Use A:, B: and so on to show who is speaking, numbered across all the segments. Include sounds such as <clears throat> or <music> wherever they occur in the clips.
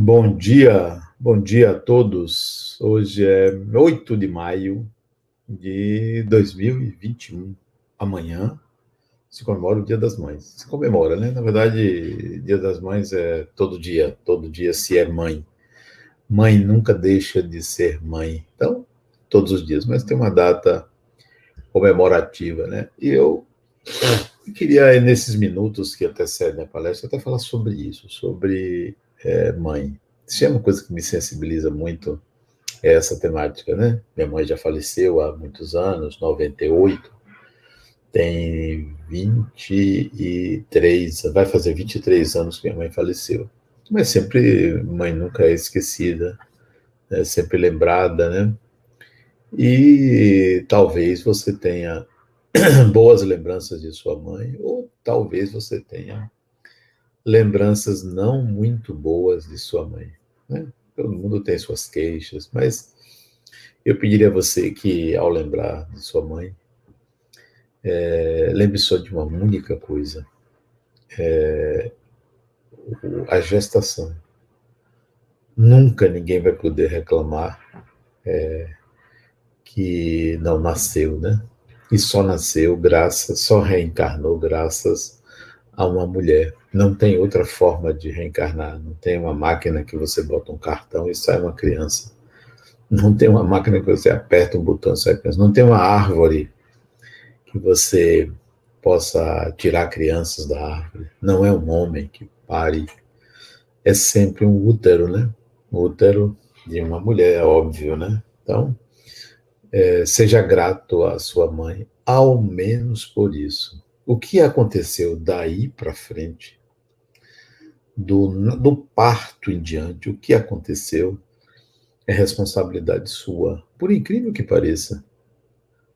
A: Bom dia, bom dia a todos. Hoje é 8 de maio de 2021. Amanhã se comemora o Dia das Mães. Se comemora, né? Na verdade, Dia das Mães é todo dia, todo dia se é mãe. Mãe nunca deixa de ser mãe. Então, todos os dias, mas tem uma data comemorativa, né? E eu queria, nesses minutos que antecedem a palestra, até falar sobre isso, sobre é, mãe. Se é uma coisa que me sensibiliza muito, é essa temática, né? Minha mãe já faleceu há muitos anos, 98, tem 23, vai fazer 23 anos que minha mãe faleceu. Mas sempre, mãe nunca é esquecida, é sempre lembrada, né? E talvez você tenha <clears throat> boas lembranças de sua mãe, ou talvez você tenha lembranças não muito boas de sua mãe. Né? Todo mundo tem suas queixas, mas eu pediria a você que, ao lembrar de sua mãe, é, lembre só de uma única coisa: é, a gestação. Nunca ninguém vai poder reclamar é, que não nasceu, né? E só nasceu graças, só reencarnou graças a uma mulher. Não tem outra forma de reencarnar. Não tem uma máquina que você bota um cartão e sai uma criança. Não tem uma máquina que você aperta um botão e sai criança. Não tem uma árvore que você possa tirar crianças da árvore. Não é um homem que pare. É sempre um útero, né? Um útero de uma mulher, é óbvio, né? Então, é, seja grato à sua mãe, ao menos por isso. O que aconteceu daí para frente, do, do parto em diante, o que aconteceu é responsabilidade sua, por incrível que pareça.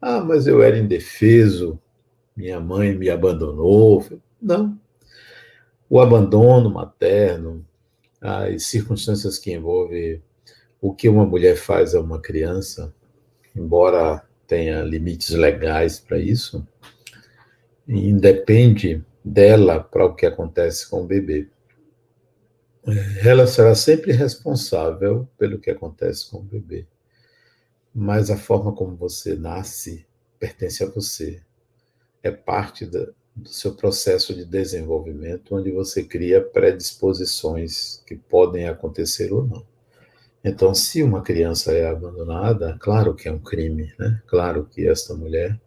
A: Ah, mas eu era indefeso, minha mãe me abandonou. Não. O abandono materno, as circunstâncias que envolvem o que uma mulher faz a uma criança, embora tenha limites legais para isso, independe dela para o que acontece com o bebê. Ela será sempre responsável pelo que acontece com o bebê. Mas a forma como você nasce pertence a você. É parte da, do seu processo de desenvolvimento, onde você cria predisposições que podem acontecer ou não. Então, se uma criança é abandonada, claro que é um crime, né? Claro que esta mulher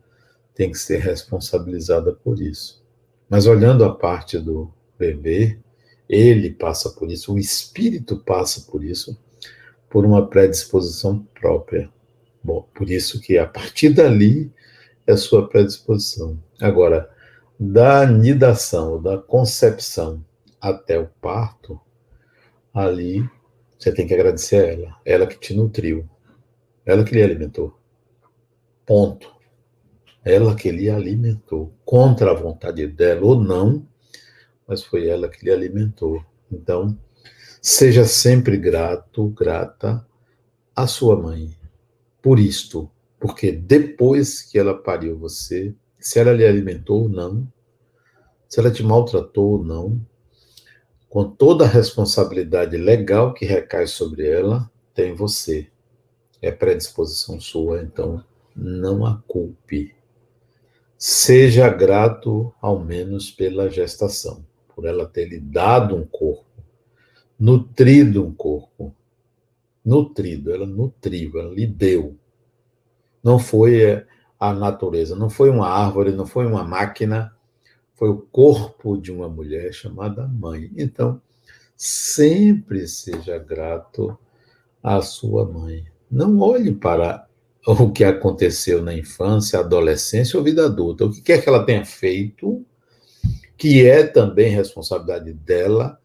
A: tem que ser responsabilizada por isso. Mas olhando a parte do bebê, ele passa por isso, o espírito passa por isso, por uma predisposição própria. Bom, por isso que a partir dali é sua predisposição. Agora, da nidação, da concepção até o parto, ali você tem que agradecer a ela. Ela que te nutriu. Ela que lhe alimentou. Ponto. Ela que lhe alimentou. Contra a vontade dela ou não, mas foi ela que lhe alimentou. Então, seja sempre grato, grata à sua mãe por isto. Porque depois que ela pariu você, se ela lhe alimentou ou não, se ela te maltratou ou não, com toda a responsabilidade legal que recai sobre ela, tem você. É predisposição sua, então não a culpe. Seja grato, ao menos, pela gestação, por ela ter lhe dado um corpo, nutrido um corpo. Nutrido, ela nutriu, ela lhe deu. Não foi a natureza, não foi uma árvore, não foi uma máquina foi o corpo de uma mulher chamada mãe. Então, sempre seja grato à sua mãe. Não olhe para o que aconteceu na infância, adolescência ou vida adulta. O que quer que ela tenha feito, que é também responsabilidade dela,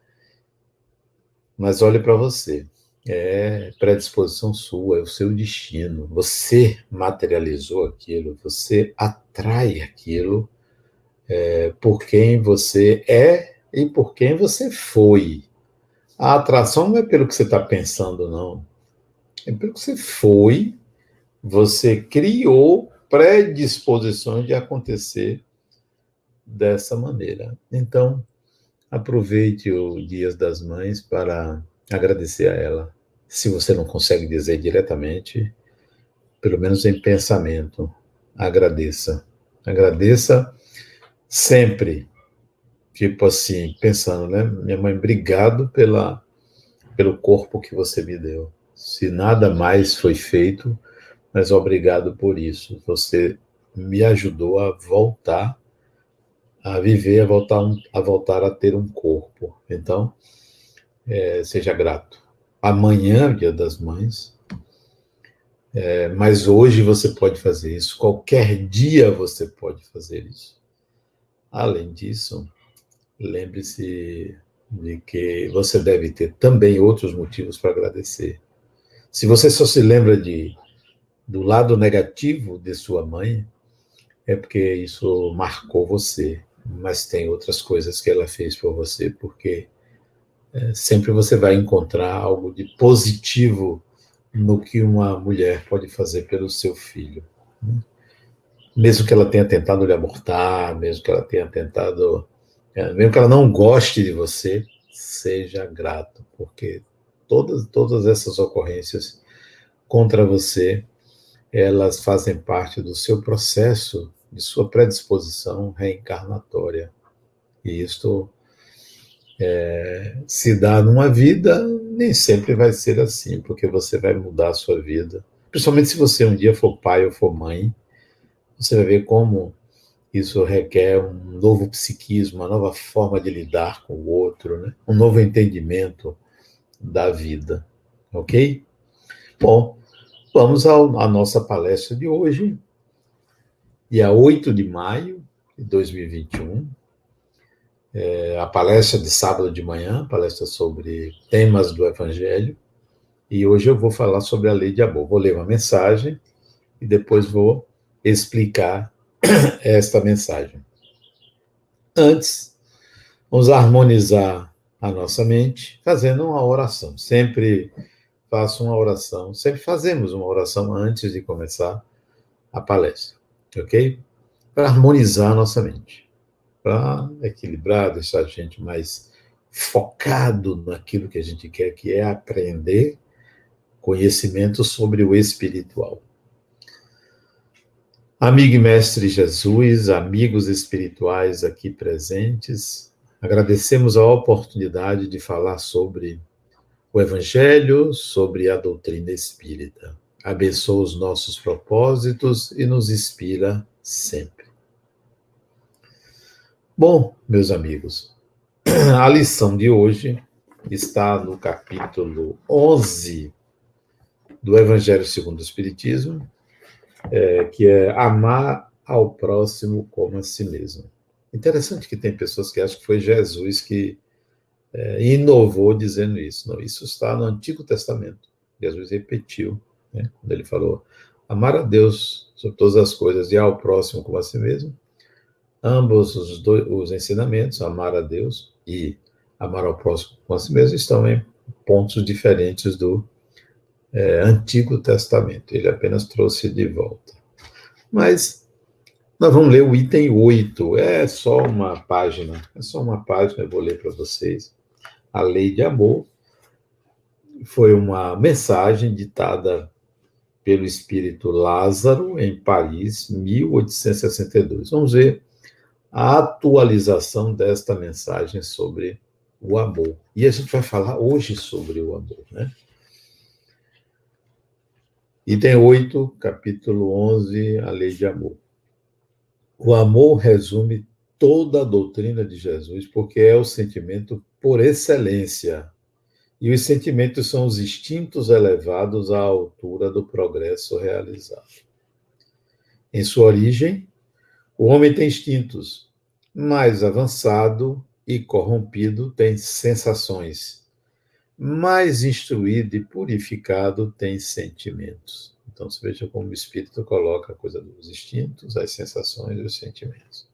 A: mas olhe para você. É predisposição sua, é o seu destino. Você materializou aquilo, você atrai aquilo é, por quem você é e por quem você foi. A atração não é pelo que você está pensando, não. É pelo que você foi, você criou predisposições de acontecer dessa maneira. Então, aproveite o Dias das Mães para agradecer a ela. Se você não consegue dizer diretamente, pelo menos em pensamento, agradeça. Agradeça sempre. Tipo assim, pensando, né? Minha mãe, obrigado pela, pelo corpo que você me deu. Se nada mais foi feito, mas obrigado por isso. Você me ajudou a voltar a viver, a voltar, a voltar a ter um corpo. Então, é, seja grato. Amanhã, Dia das Mães, é, mas hoje você pode fazer isso, qualquer dia você pode fazer isso. Além disso, lembre-se de que você deve ter também outros motivos para agradecer. Se você só se lembra de do lado negativo de sua mãe, é porque isso marcou você, mas tem outras coisas que ela fez por você, porque é, sempre você vai encontrar algo de positivo no que uma mulher pode fazer pelo seu filho. Né? Mesmo que ela tenha tentado lhe abortar, mesmo que ela tenha tentado, é, mesmo que ela não goste de você, seja grato, porque todas, todas essas ocorrências contra você, elas fazem parte do seu processo, de sua predisposição reencarnatória. E isto é, se dá numa vida, nem sempre vai ser assim, porque você vai mudar a sua vida. Principalmente se você um dia for pai ou for mãe, você vai ver como isso requer um novo psiquismo, uma nova forma de lidar com o outro, né? um novo entendimento da vida. Ok? Bom, vamos à nossa palestra de hoje, dia 8 de maio de 2021 é, a palestra de sábado de manhã, palestra sobre temas do Evangelho, e hoje eu vou falar sobre a lei de amor. Vou ler uma mensagem e depois vou explicar <clears throat> esta mensagem. Antes, vamos harmonizar a nossa mente fazendo uma oração. Sempre faço uma oração, sempre fazemos uma oração antes de começar a palestra, ok? Para harmonizar a nossa mente para equilibrar, deixar a gente mais focado naquilo que a gente quer, que é aprender conhecimento sobre o espiritual. Amigo e mestre Jesus, amigos espirituais aqui presentes, agradecemos a oportunidade de falar sobre o Evangelho, sobre a doutrina espírita. Abençoa os nossos propósitos e nos inspira sempre. Bom, meus amigos, a lição de hoje está no capítulo 11 do Evangelho segundo o Espiritismo, é, que é amar ao próximo como a si mesmo. Interessante que tem pessoas que acham que foi Jesus que é, inovou dizendo isso. Não, isso está no Antigo Testamento. Jesus repetiu, né, quando ele falou amar a Deus sobre todas as coisas e ao próximo como a si mesmo, Ambos os, dois, os ensinamentos, amar a Deus e amar ao próximo com a si mesmo, estão em pontos diferentes do é, Antigo Testamento. Ele apenas trouxe de volta. Mas nós vamos ler o item 8. É só uma página. É só uma página, eu vou ler para vocês. A lei de amor foi uma mensagem ditada pelo espírito Lázaro em Paris, 1862. Vamos ver a atualização desta mensagem sobre o amor. E a gente vai falar hoje sobre o amor, né? Item 8, capítulo 11, a lei de amor. O amor resume toda a doutrina de Jesus, porque é o sentimento por excelência. E os sentimentos são os instintos elevados à altura do progresso realizado. Em sua origem, o homem tem instintos. Mais avançado e corrompido tem sensações. Mais instruído e purificado tem sentimentos. Então, você veja como o espírito coloca a coisa dos instintos, as sensações e os sentimentos.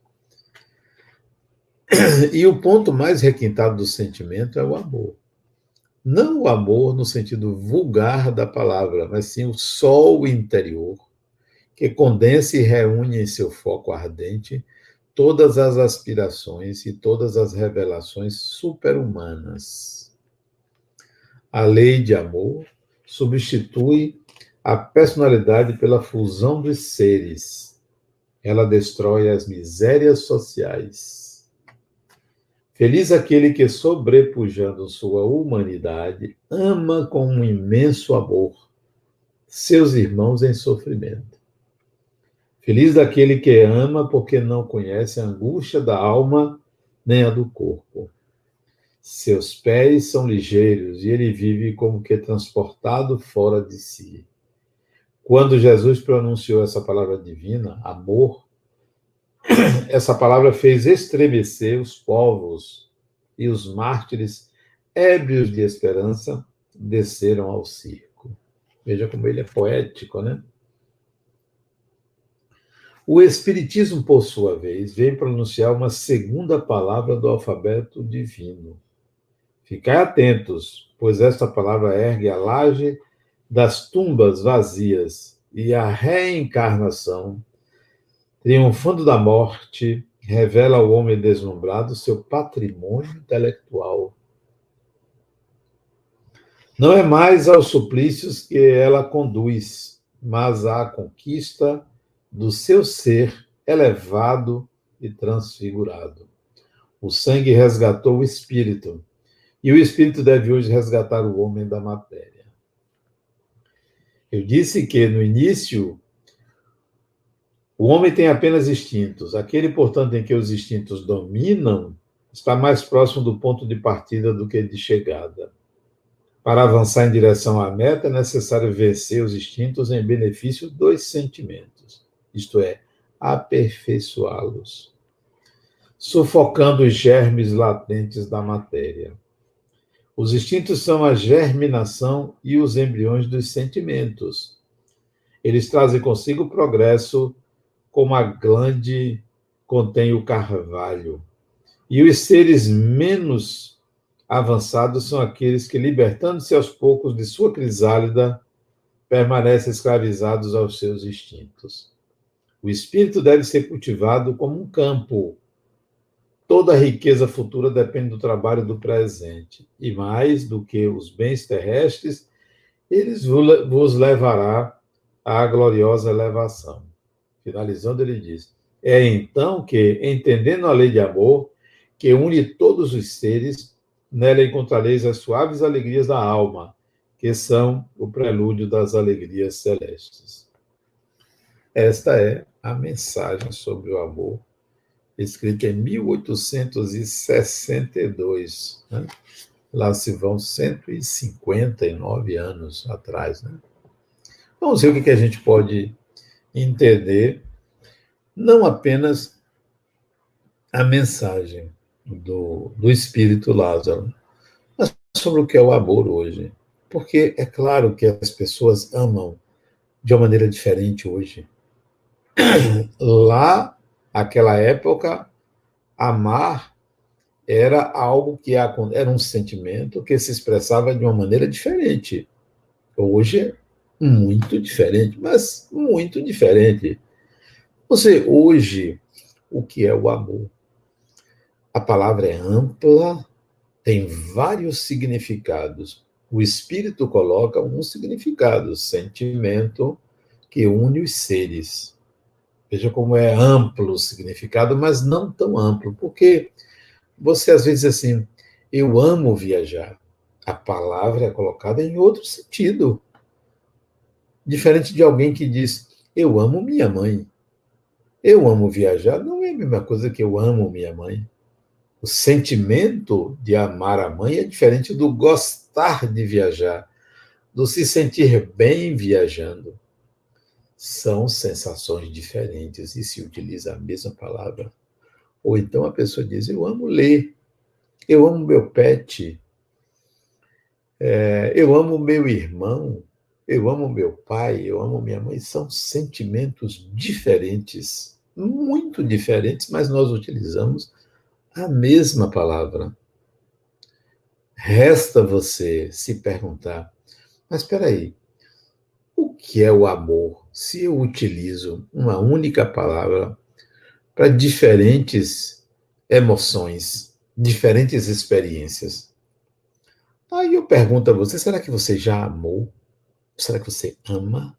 A: E o ponto mais requintado do sentimento é o amor. Não o amor no sentido vulgar da palavra, mas sim o sol interior que condensa e reúne em seu foco ardente todas as aspirações e todas as revelações superhumanas. A lei de amor substitui a personalidade pela fusão dos seres. Ela destrói as misérias sociais. Feliz aquele que, sobrepujando sua humanidade, ama com um imenso amor seus irmãos em sofrimento. Feliz daquele que ama porque não conhece a angústia da alma nem a do corpo. Seus pés são ligeiros e ele vive como que transportado fora de si. Quando Jesus pronunciou essa palavra divina, amor, <coughs> essa palavra fez estremecer os povos e os mártires, ébrios de esperança, desceram ao circo. Veja como ele é poético, né? O Espiritismo, por sua vez, vem pronunciar uma segunda palavra do alfabeto divino. Ficai atentos, pois esta palavra ergue a laje das tumbas vazias e a reencarnação, triunfando da morte, revela ao homem deslumbrado seu patrimônio intelectual. Não é mais aos suplícios que ela conduz, mas à conquista do seu ser elevado e transfigurado. O sangue resgatou o espírito, e o espírito deve hoje resgatar o homem da matéria. Eu disse que no início o homem tem apenas instintos. Aquele, portanto, em que os instintos dominam está mais próximo do ponto de partida do que de chegada. Para avançar em direção à meta, é necessário vencer os instintos em benefício dos sentimentos isto é, aperfeiçoá-los, sufocando os germes latentes da matéria. Os instintos são a germinação e os embriões dos sentimentos. Eles trazem consigo progresso, como a glande contém o carvalho. E os seres menos avançados são aqueles que, libertando-se aos poucos de sua crisálida, permanecem escravizados aos seus instintos. O espírito deve ser cultivado como um campo. Toda a riqueza futura depende do trabalho do presente. E mais do que os bens terrestres, eles vos levará à gloriosa elevação. Finalizando, ele diz: É então que, entendendo a lei de amor, que une todos os seres, nela encontrareis as suaves alegrias da alma, que são o prelúdio das alegrias celestes. Esta é a mensagem sobre o amor, escrita em 1862. Né? Lá se vão 159 anos atrás. Né? Vamos ver o que a gente pode entender, não apenas a mensagem do, do Espírito Lázaro, mas sobre o que é o amor hoje. Porque é claro que as pessoas amam de uma maneira diferente hoje. <clears throat> Lá, aquela época, amar era algo que era um sentimento que se expressava de uma maneira diferente. Hoje muito diferente, mas muito diferente. Você hoje o que é o amor? A palavra é ampla, tem vários significados. O espírito coloca um significado, sentimento que une os seres. Veja como é amplo o significado, mas não tão amplo, porque você às vezes assim, eu amo viajar. A palavra é colocada em outro sentido. Diferente de alguém que diz, eu amo minha mãe. Eu amo viajar não é a mesma coisa que eu amo minha mãe. O sentimento de amar a mãe é diferente do gostar de viajar, do se sentir bem viajando são sensações diferentes e se utiliza a mesma palavra. Ou então a pessoa diz: Eu amo ler, eu amo meu pet, é, eu amo meu irmão, eu amo meu pai, eu amo minha mãe. São sentimentos diferentes, muito diferentes, mas nós utilizamos a mesma palavra. Resta você se perguntar: mas espera aí, o que é o amor? Se eu utilizo uma única palavra para diferentes emoções, diferentes experiências. Aí eu pergunto a você: será que você já amou? Será que você ama?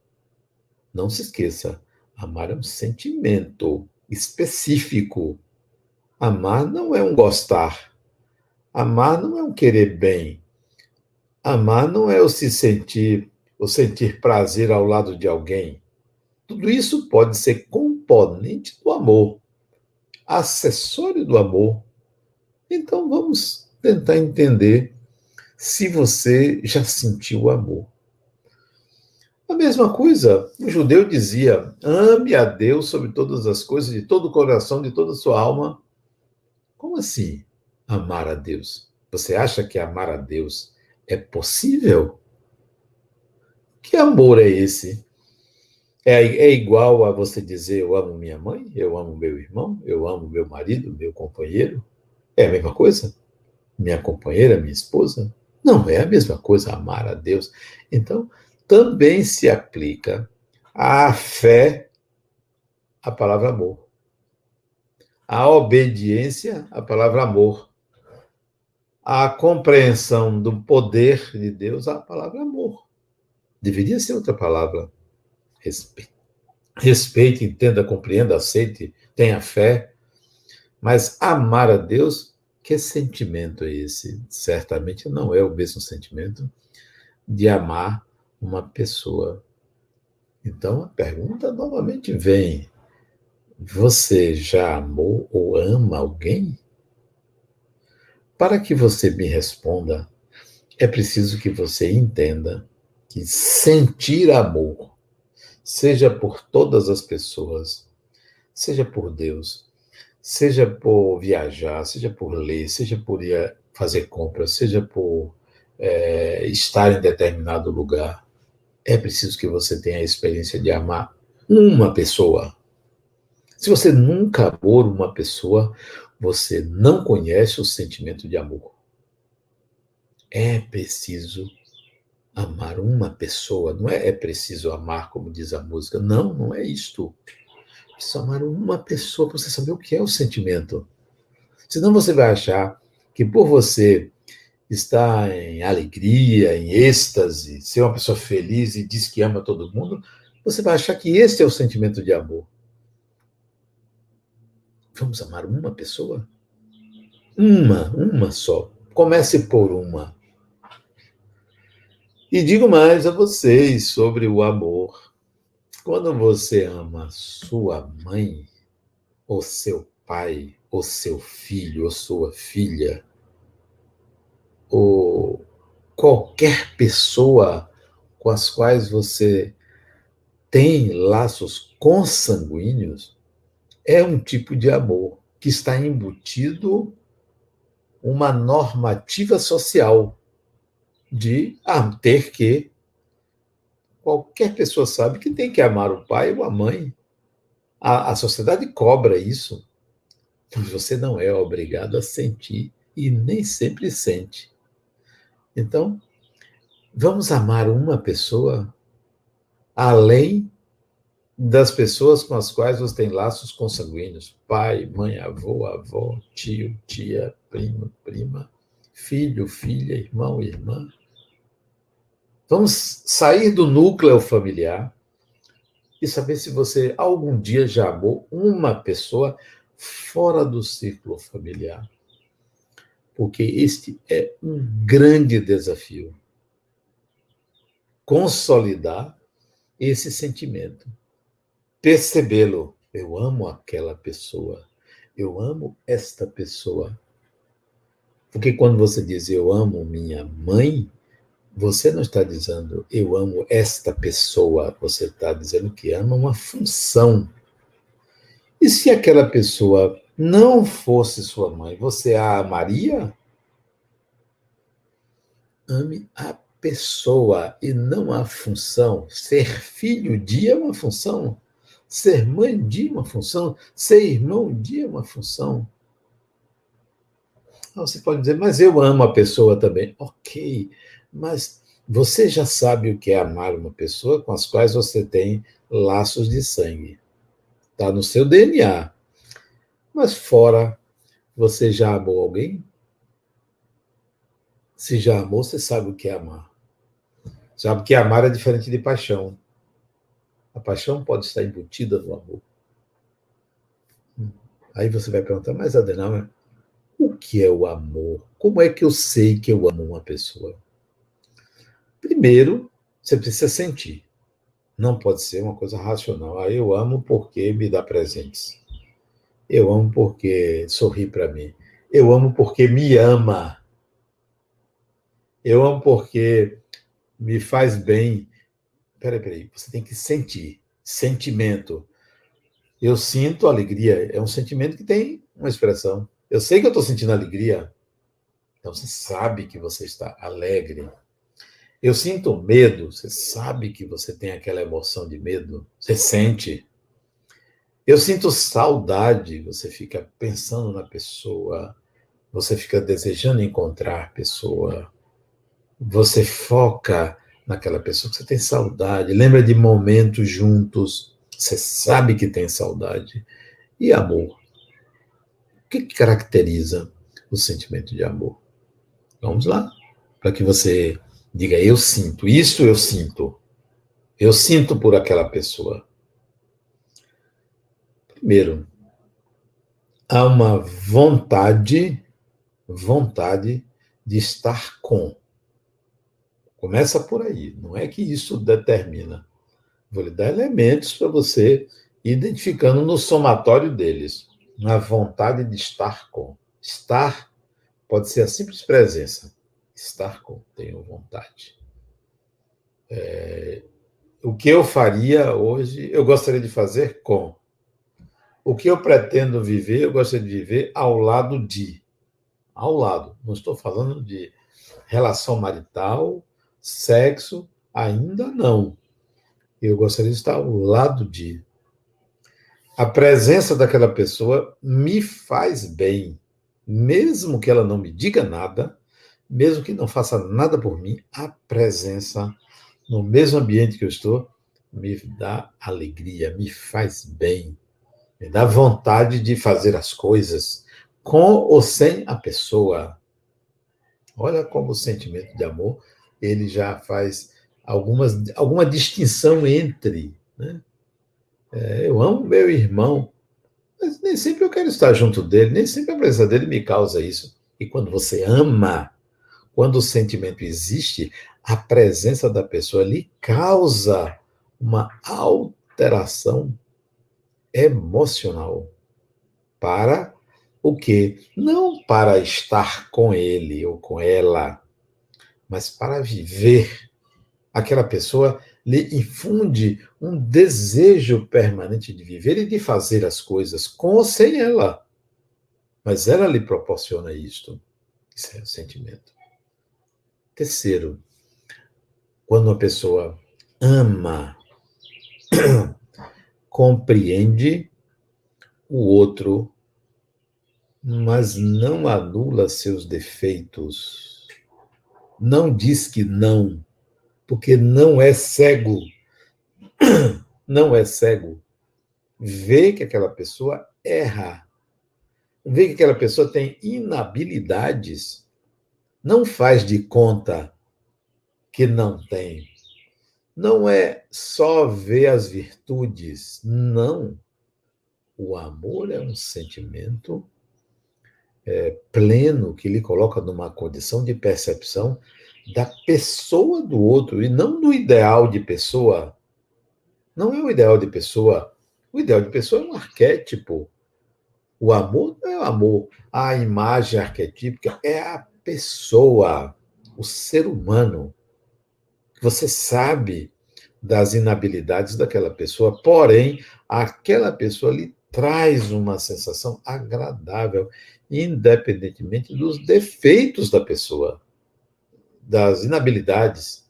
A: Não se esqueça, amar é um sentimento específico. Amar não é um gostar. Amar não é um querer bem. Amar não é o se sentir, o sentir prazer ao lado de alguém. Tudo isso pode ser componente do amor, acessório do amor. Então vamos tentar entender se você já sentiu o amor. A mesma coisa, o judeu dizia: ame a Deus sobre todas as coisas, de todo o coração, de toda a sua alma. Como assim amar a Deus? Você acha que amar a Deus é possível? Que amor é esse? É, é igual a você dizer: eu amo minha mãe, eu amo meu irmão, eu amo meu marido, meu companheiro? É a mesma coisa? Minha companheira, minha esposa? Não é a mesma coisa amar a Deus. Então, também se aplica à fé a palavra amor. A obediência, a palavra amor. A compreensão do poder de Deus, a palavra amor. Deveria ser outra palavra. Respeite, respeite entenda, compreenda, aceite, tenha fé. Mas amar a Deus, que sentimento é esse? Certamente não é o mesmo sentimento de amar uma pessoa. Então a pergunta novamente vem: você já amou ou ama alguém? Para que você me responda, é preciso que você entenda que sentir amor, seja por todas as pessoas, seja por Deus, seja por viajar, seja por ler, seja por ir fazer compras, seja por é, estar em determinado lugar, é preciso que você tenha a experiência de amar uma pessoa. Se você nunca amou uma pessoa, você não conhece o sentimento de amor. É preciso amar uma pessoa, não é, é preciso amar, como diz a música. Não, não é isto. Preciso amar uma pessoa para você saber o que é o sentimento. Senão você vai achar que por você estar em alegria, em êxtase, ser uma pessoa feliz e diz que ama todo mundo, você vai achar que esse é o sentimento de amor. Vamos amar uma pessoa? Uma, uma só. Comece por uma. E digo mais a vocês sobre o amor. Quando você ama sua mãe, ou seu pai, ou seu filho, ou sua filha, ou qualquer pessoa com as quais você tem laços consanguíneos, é um tipo de amor que está embutido uma normativa social de ah, ter que qualquer pessoa sabe que tem que amar o pai ou a mãe. A, a sociedade cobra isso, mas você não é obrigado a sentir e nem sempre sente. Então, vamos amar uma pessoa além das pessoas com as quais você tem laços consanguíneos: pai, mãe, avô, avó, tio, tia, primo, prima, filho, filha, irmão, irmã. Vamos sair do núcleo familiar e saber se você algum dia já amou uma pessoa fora do círculo familiar porque este é um grande desafio. Consolidar esse sentimento, percebê-lo. Eu amo aquela pessoa, eu amo esta pessoa. Porque quando você diz eu amo minha mãe, você não está dizendo eu amo esta pessoa, você está dizendo que ama uma função. E se aquela pessoa não fosse sua mãe, você a amaria? Ame a pessoa e não a função. Ser filho de é uma função. Ser mãe de é uma função. Ser irmão de é uma função. Você pode dizer, mas eu amo a pessoa também. Ok, mas você já sabe o que é amar uma pessoa com as quais você tem laços de sangue. Está no seu DNA. Mas fora, você já amou alguém? Se já amou, você sabe o que é amar. Sabe que amar é diferente de paixão. A paixão pode estar embutida no amor. Aí você vai perguntar, mas Adenauer, o que é o amor? Como é que eu sei que eu amo uma pessoa? Primeiro, você precisa sentir. Não pode ser uma coisa racional. Ah, eu amo porque me dá presentes. Eu amo porque sorri para mim. Eu amo porque me ama. Eu amo porque me faz bem. Peraí, peraí. Você tem que sentir. Sentimento. Eu sinto alegria. É um sentimento que tem uma expressão. Eu sei que eu estou sentindo alegria. Então você sabe que você está alegre. Eu sinto medo, você sabe que você tem aquela emoção de medo, você sente. Eu sinto saudade, você fica pensando na pessoa, você fica desejando encontrar a pessoa, você foca naquela pessoa, você tem saudade, lembra de momentos juntos, você sabe que tem saudade. E amor? O que caracteriza o sentimento de amor? Vamos lá, para que você Diga, eu sinto, isso eu sinto. Eu sinto por aquela pessoa. Primeiro, há uma vontade, vontade de estar com. Começa por aí. Não é que isso determina. Vou lhe dar elementos para você ir identificando no somatório deles. A vontade de estar com. Estar pode ser a simples presença estar com, tenho vontade. É, o que eu faria hoje, eu gostaria de fazer com. O que eu pretendo viver, eu gostaria de viver ao lado de. Ao lado. Não estou falando de relação marital, sexo, ainda não. Eu gostaria de estar ao lado de. A presença daquela pessoa me faz bem, mesmo que ela não me diga nada, mesmo que não faça nada por mim, a presença no mesmo ambiente que eu estou me dá alegria, me faz bem, me dá vontade de fazer as coisas com ou sem a pessoa. Olha como o sentimento de amor ele já faz algumas, alguma distinção entre. Né? É, eu amo meu irmão, mas nem sempre eu quero estar junto dele, nem sempre a presença dele me causa isso. E quando você ama, quando o sentimento existe, a presença da pessoa lhe causa uma alteração emocional para o quê? Não para estar com ele ou com ela, mas para viver. Aquela pessoa lhe infunde um desejo permanente de viver e de fazer as coisas com ou sem ela. Mas ela lhe proporciona isto. Isso é o sentimento. Terceiro, quando uma pessoa ama, <clears throat> compreende o outro, mas não anula seus defeitos, não diz que não, porque não é cego, <clears throat> não é cego, vê que aquela pessoa erra, vê que aquela pessoa tem inabilidades. Não faz de conta que não tem. Não é só ver as virtudes, não. O amor é um sentimento é, pleno que lhe coloca numa condição de percepção da pessoa do outro e não do ideal de pessoa. Não é o ideal de pessoa. O ideal de pessoa é um arquétipo. O amor não é o amor, a imagem arquetípica é a pessoa, o ser humano. Você sabe das inabilidades daquela pessoa, porém, aquela pessoa lhe traz uma sensação agradável, independentemente dos defeitos da pessoa, das inabilidades.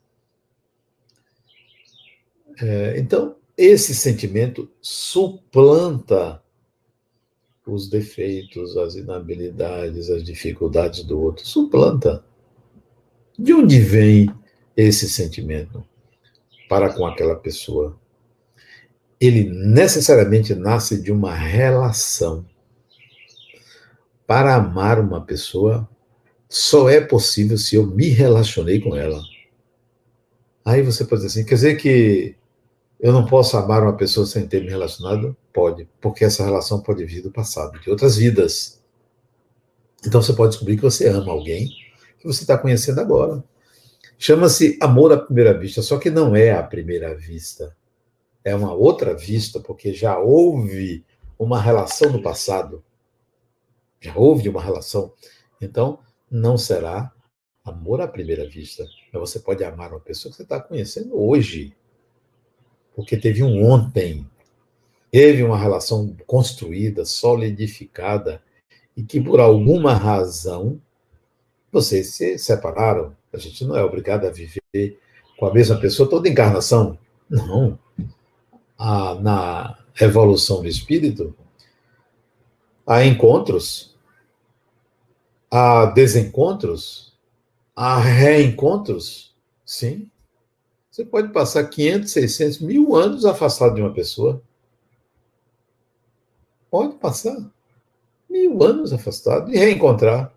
A: É, então, esse sentimento suplanta os defeitos, as inabilidades, as dificuldades do outro. Suplanta. De onde vem esse sentimento para com aquela pessoa? Ele necessariamente nasce de uma relação. Para amar uma pessoa, só é possível se eu me relacionei com ela. Aí você pode dizer assim, quer dizer que eu não posso amar uma pessoa sem ter me relacionado? Pode, porque essa relação pode vir do passado, de outras vidas. Então você pode descobrir que você ama alguém que você está conhecendo agora. Chama-se amor à primeira vista, só que não é à primeira vista. É uma outra vista, porque já houve uma relação no passado. Já houve uma relação. Então, não será amor à primeira vista. Mas você pode amar uma pessoa que você está conhecendo hoje. Porque teve um ontem. Teve uma relação construída, solidificada, e que por alguma razão vocês se separaram. A gente não é obrigado a viver com a mesma pessoa toda encarnação. Não. Ah, na evolução do espírito, há encontros, há desencontros, há reencontros. Sim. Você pode passar 500, 600, mil anos afastado de uma pessoa. Pode passar mil anos afastado e reencontrar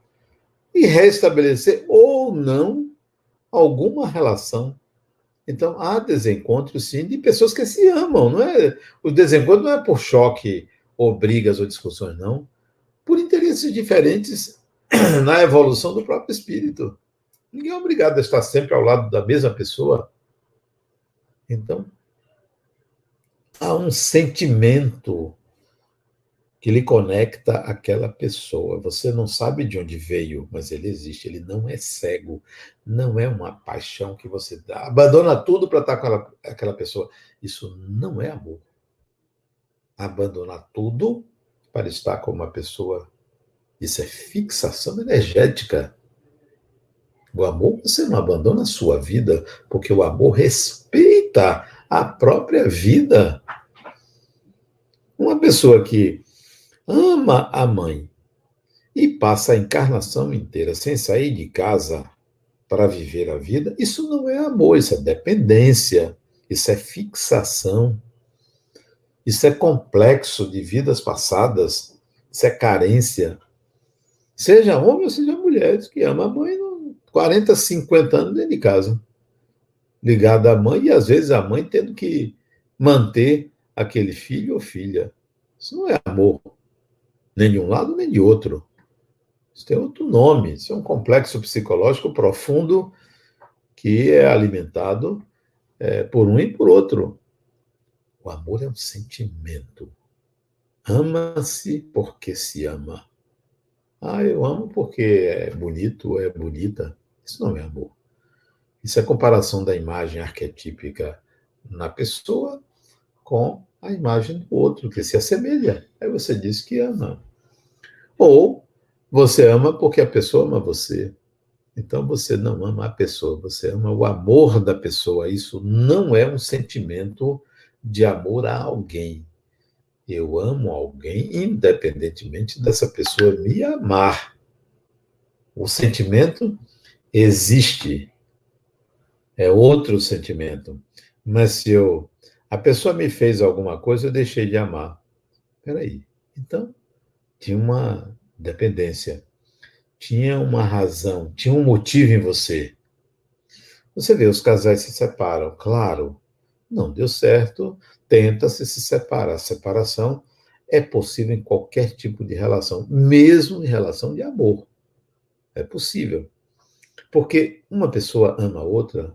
A: e restabelecer ou não alguma relação. Então, há desencontros, sim, de pessoas que se amam, não é? O desencontro não é por choque ou brigas ou discussões, não. Por interesses diferentes <clears throat> na evolução do próprio espírito. Ninguém é obrigado a estar sempre ao lado da mesma pessoa. Então, há um sentimento que lhe conecta àquela pessoa. Você não sabe de onde veio, mas ele existe. Ele não é cego. Não é uma paixão que você dá. Abandona tudo para estar com aquela, aquela pessoa. Isso não é amor. Abandonar tudo para estar com uma pessoa. Isso é fixação energética. O amor você não abandona a sua vida, porque o amor respeita a própria vida. Uma pessoa que ama a mãe e passa a encarnação inteira sem sair de casa para viver a vida, isso não é amor, isso é dependência, isso é fixação, isso é complexo de vidas passadas, isso é carência. Seja homem ou seja mulher, que ama a mãe 40, 50 anos dentro de casa, ligado à mãe, e às vezes a mãe tendo que manter aquele filho ou filha. Isso não é amor nem de um lado nem de outro. Isso tem outro nome. Isso é um complexo psicológico profundo que é alimentado é, por um e por outro. O amor é um sentimento. Ama-se porque se ama. Ah, eu amo porque é bonito é bonita. Isso não é amor. Isso é comparação da imagem arquetípica na pessoa com a imagem do outro, que se assemelha. Aí você diz que ama. Ou você ama porque a pessoa ama você. Então você não ama a pessoa, você ama o amor da pessoa. Isso não é um sentimento de amor a alguém. Eu amo alguém independentemente dessa pessoa me amar. O sentimento existe. É outro sentimento. Mas se eu a pessoa me fez alguma coisa, eu deixei de amar. Espera aí. Então, tinha uma dependência, tinha uma razão, tinha um motivo em você. Você vê, os casais se separam, claro, não deu certo, tenta-se se separar. A separação é possível em qualquer tipo de relação, mesmo em relação de amor. É possível. Porque uma pessoa ama a outra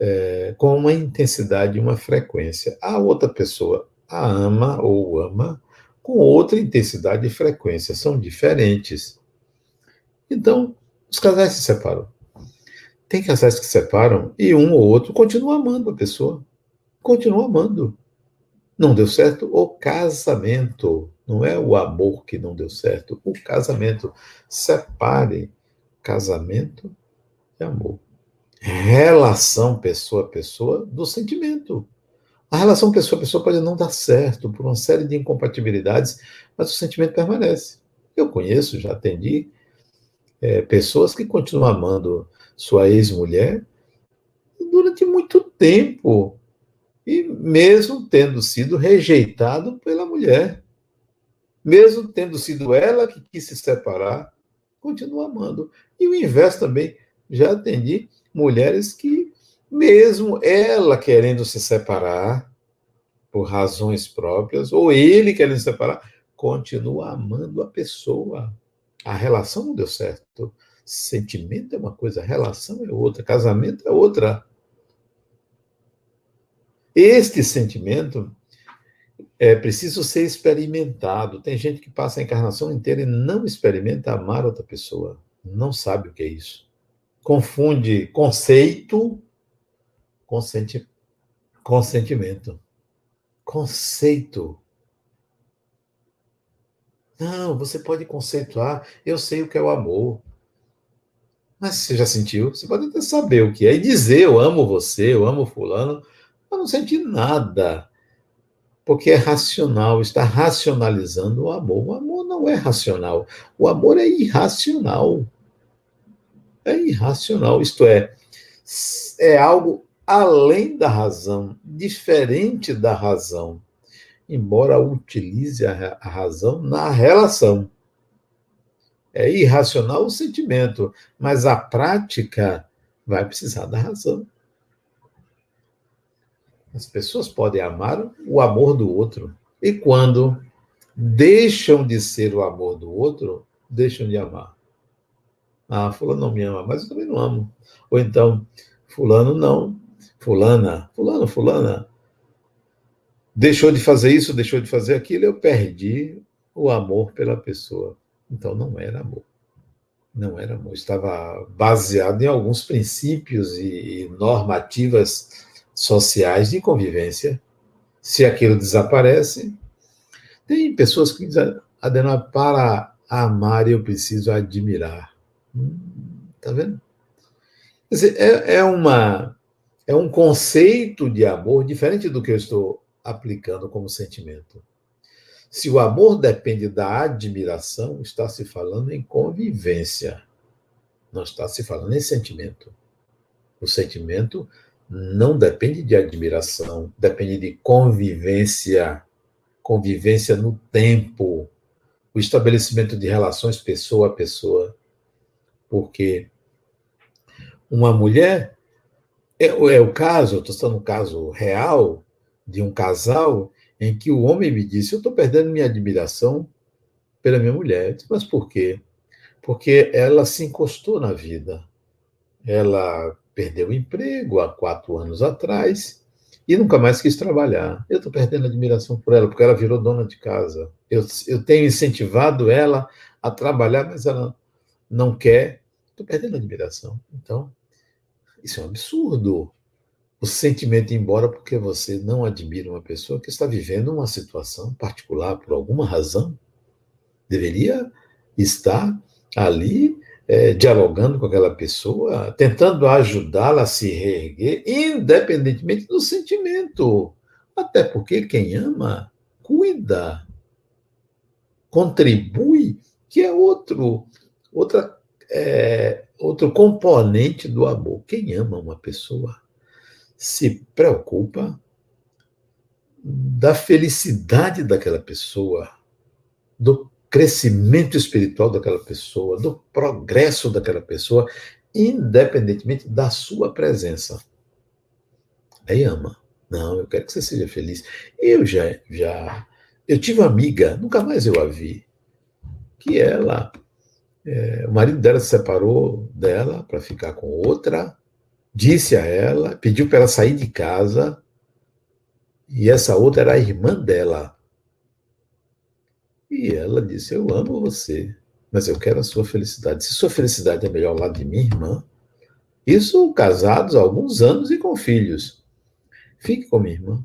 A: é, com uma intensidade e uma frequência. A outra pessoa a ama ou ama com outra intensidade e frequência, são diferentes. Então, os casais se separam. Tem casais que se separam e um ou outro continua amando a pessoa. Continua amando. Não deu certo o casamento. Não é o amor que não deu certo, o casamento. Separe casamento e amor. Relação pessoa a pessoa do sentimento. A relação pessoa a pessoa pode não dar certo por uma série de incompatibilidades, mas o sentimento permanece. Eu conheço, já atendi é, pessoas que continuam amando sua ex-mulher durante muito tempo, e mesmo tendo sido rejeitado pela mulher, mesmo tendo sido ela que quis se separar, continua amando. E o inverso também. Já atendi mulheres que, mesmo ela querendo se separar, por razões próprias, ou ele querendo se separar, continua amando a pessoa. A relação não deu certo. Sentimento é uma coisa, relação é outra, casamento é outra. Este sentimento é preciso ser experimentado. Tem gente que passa a encarnação inteira e não experimenta amar outra pessoa. Não sabe o que é isso. Confunde conceito com, senti com sentimento. Conceito. Não, você pode conceituar. Eu sei o que é o amor. Mas você já sentiu? Você pode até saber o que é e dizer: Eu amo você, eu amo Fulano, mas não sentir nada. Porque é racional, está racionalizando o amor. O amor não é racional. O amor é irracional. É irracional, isto é, é algo além da razão, diferente da razão, embora utilize a, razão na relação. É irracional o sentimento, mas a prática vai precisar da razão. As pessoas podem amar o amor do outro. E quando deixam de ser o amor do outro, deixam de amar. Ah, fulano não me ama, mas eu também não amo. Ou então, fulano não, fulana, fulano, fulana, deixou de fazer isso, deixou de fazer aquilo, eu perdi o amor pela pessoa. Então não era amor. Não era amor. Estava baseado em alguns princípios e normativas sociais de convivência. Se aquilo desaparece, tem pessoas que dizem, Adenor, para amar eu preciso admirar. Tá vendo? Quer dizer, é, é, uma, é um conceito de amor diferente do que eu estou aplicando como sentimento. Se o amor depende da admiração, está se falando em convivência, não está se falando em sentimento. O sentimento não depende de admiração, depende de convivência, convivência no tempo, o estabelecimento de relações pessoa a pessoa. Porque uma mulher, é, é o caso, eu estou citando um caso real, de um casal em que o homem me disse: Eu estou perdendo minha admiração pela minha mulher. Disse, Mas por quê? Porque ela se encostou na vida. Ela perdeu o emprego há quatro anos atrás e nunca mais quis trabalhar. Eu estou perdendo admiração por ela, porque ela virou dona de casa. Eu, eu tenho incentivado ela a trabalhar, mas ela não quer. Estou perdendo admiração. Então, isso é um absurdo o sentimento ir embora porque você não admira uma pessoa que está vivendo uma situação particular por alguma razão. Deveria estar ali é, dialogando com aquela pessoa, tentando ajudá-la a se reerguer, independentemente do sentimento. Até porque quem ama, cuida, contribui, que é outro, outra, é, outro componente do amor. Quem ama uma pessoa se preocupa da felicidade daquela pessoa, do crescimento espiritual daquela pessoa, do progresso daquela pessoa, independentemente da sua presença. Aí ama. Não, eu quero que você seja feliz. Eu já, já, eu tive uma amiga, nunca mais eu a vi, que ela, é, o marido dela se separou dela para ficar com outra, disse a ela, pediu para ela sair de casa, e essa outra era a irmã dela. E ela disse: Eu amo você, mas eu quero a sua felicidade. Se sua felicidade é melhor lado de minha irmã, isso casados há alguns anos e com filhos. Fique com minha irmã.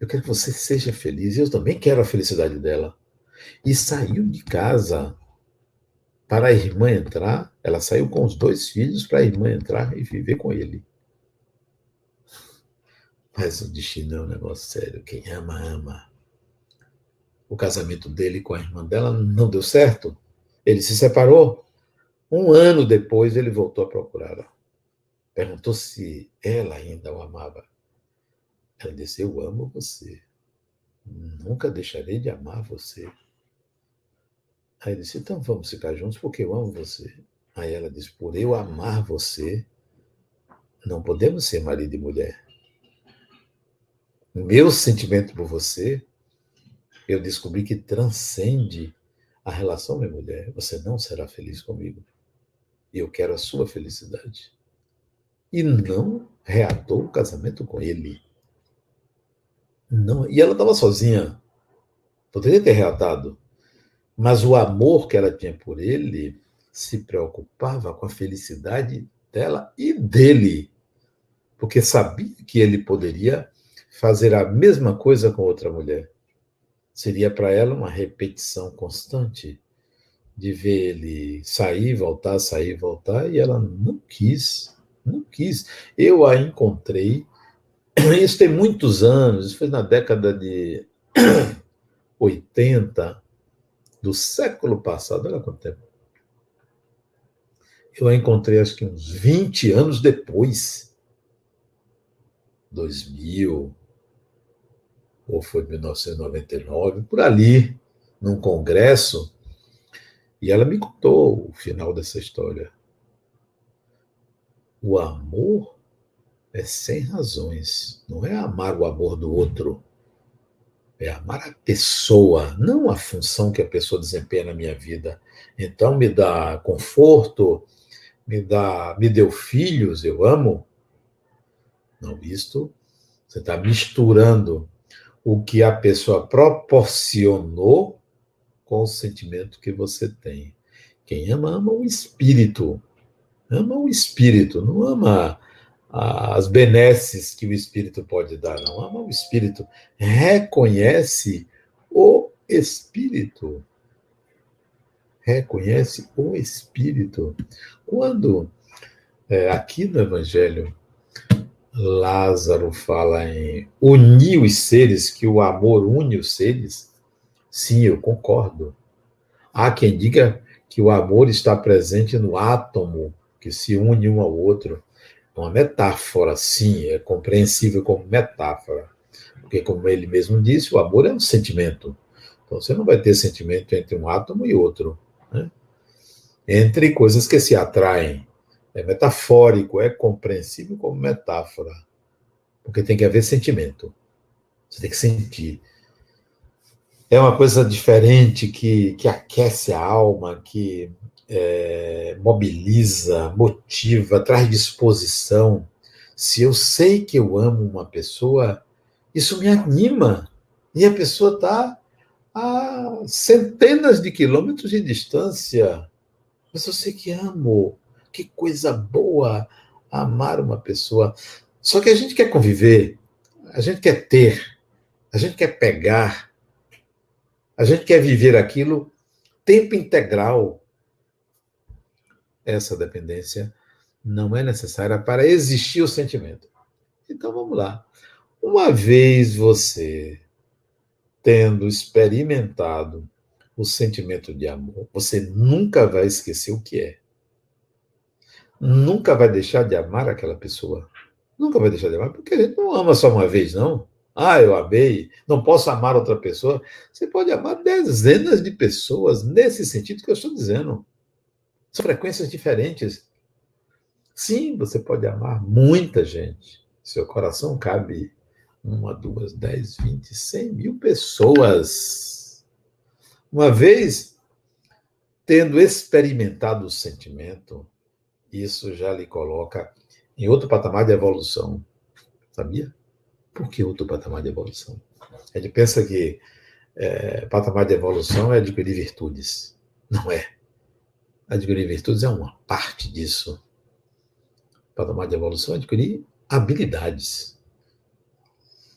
A: Eu quero que você seja feliz. Eu também quero a felicidade dela. E saiu de casa para a irmã entrar, ela saiu com os dois filhos para a irmã entrar e viver com ele. Mas o destino é um negócio sério. Quem ama, ama. O casamento dele com a irmã dela não deu certo. Ele se separou. Um ano depois, ele voltou a procurá-la. Perguntou se ela ainda o amava. Ela disse: Eu amo você. Nunca deixarei de amar você. Aí ele disse: Então vamos ficar juntos porque eu amo você. Aí ela disse: Por eu amar você, não podemos ser marido e mulher. Meu sentimento por você, eu descobri que transcende a relação minha mulher. Você não será feliz comigo. E eu quero a sua felicidade. E não reatou o casamento com ele. Não, e ela estava sozinha. Poderia ter reatado. Mas o amor que ela tinha por ele se preocupava com a felicidade dela e dele. Porque sabia que ele poderia fazer a mesma coisa com outra mulher. Seria para ela uma repetição constante de ver ele sair, voltar, sair, voltar, e ela não quis, não quis. Eu a encontrei, <clears throat> isso tem muitos anos, isso foi na década de <clears throat> 80 do século passado, olha quanto tempo. Eu a encontrei acho que uns 20 anos depois. 2000, ou foi 1999, por ali, num congresso, e ela me contou o final dessa história. O amor é sem razões, não é amar o amor do outro, é amar a pessoa, não a função que a pessoa desempenha na minha vida. Então me dá conforto, me dá, me deu filhos, eu amo. Não, isto você está misturando o que a pessoa proporcionou com o sentimento que você tem. Quem ama, ama o espírito. Ama o espírito, não ama as benesses que o espírito pode dar, não. O espírito. Reconhece o espírito. Reconhece o espírito. Quando, é, aqui no Evangelho, Lázaro fala em unir os seres, que o amor une os seres, sim, eu concordo. Há quem diga que o amor está presente no átomo, que se une um ao outro. Uma metáfora, sim, é compreensível como metáfora. Porque, como ele mesmo disse, o amor é um sentimento. Então, você não vai ter sentimento entre um átomo e outro. Né? Entre coisas que se atraem é metafórico, é compreensível como metáfora, porque tem que haver sentimento. Você tem que sentir. É uma coisa diferente que, que aquece a alma, que é, mobiliza, motiva, traz disposição. Se eu sei que eu amo uma pessoa, isso me anima. E a pessoa está a centenas de quilômetros de distância. Mas eu sei que amo. Que coisa boa amar uma pessoa. Só que a gente quer conviver, a gente quer ter, a gente quer pegar, a gente quer viver aquilo tempo integral. Essa dependência não é necessária para existir o sentimento. Então vamos lá. Uma vez você tendo experimentado o sentimento de amor, você nunca vai esquecer o que é nunca vai deixar de amar aquela pessoa. Nunca vai deixar de amar, porque a gente não ama só uma vez, não. Ah, eu amei, não posso amar outra pessoa. Você pode amar dezenas de pessoas nesse sentido que eu estou dizendo. São frequências diferentes. Sim, você pode amar muita gente. Seu coração cabe uma, duas, dez, vinte, cem mil pessoas. Uma vez tendo experimentado o sentimento, isso já lhe coloca em outro patamar de evolução. Sabia? Por que outro patamar de evolução? Gente pensa que é, patamar de evolução é adquirir virtudes. Não é. Adquirir virtudes é uma parte disso. Patamar de evolução é adquirir habilidades.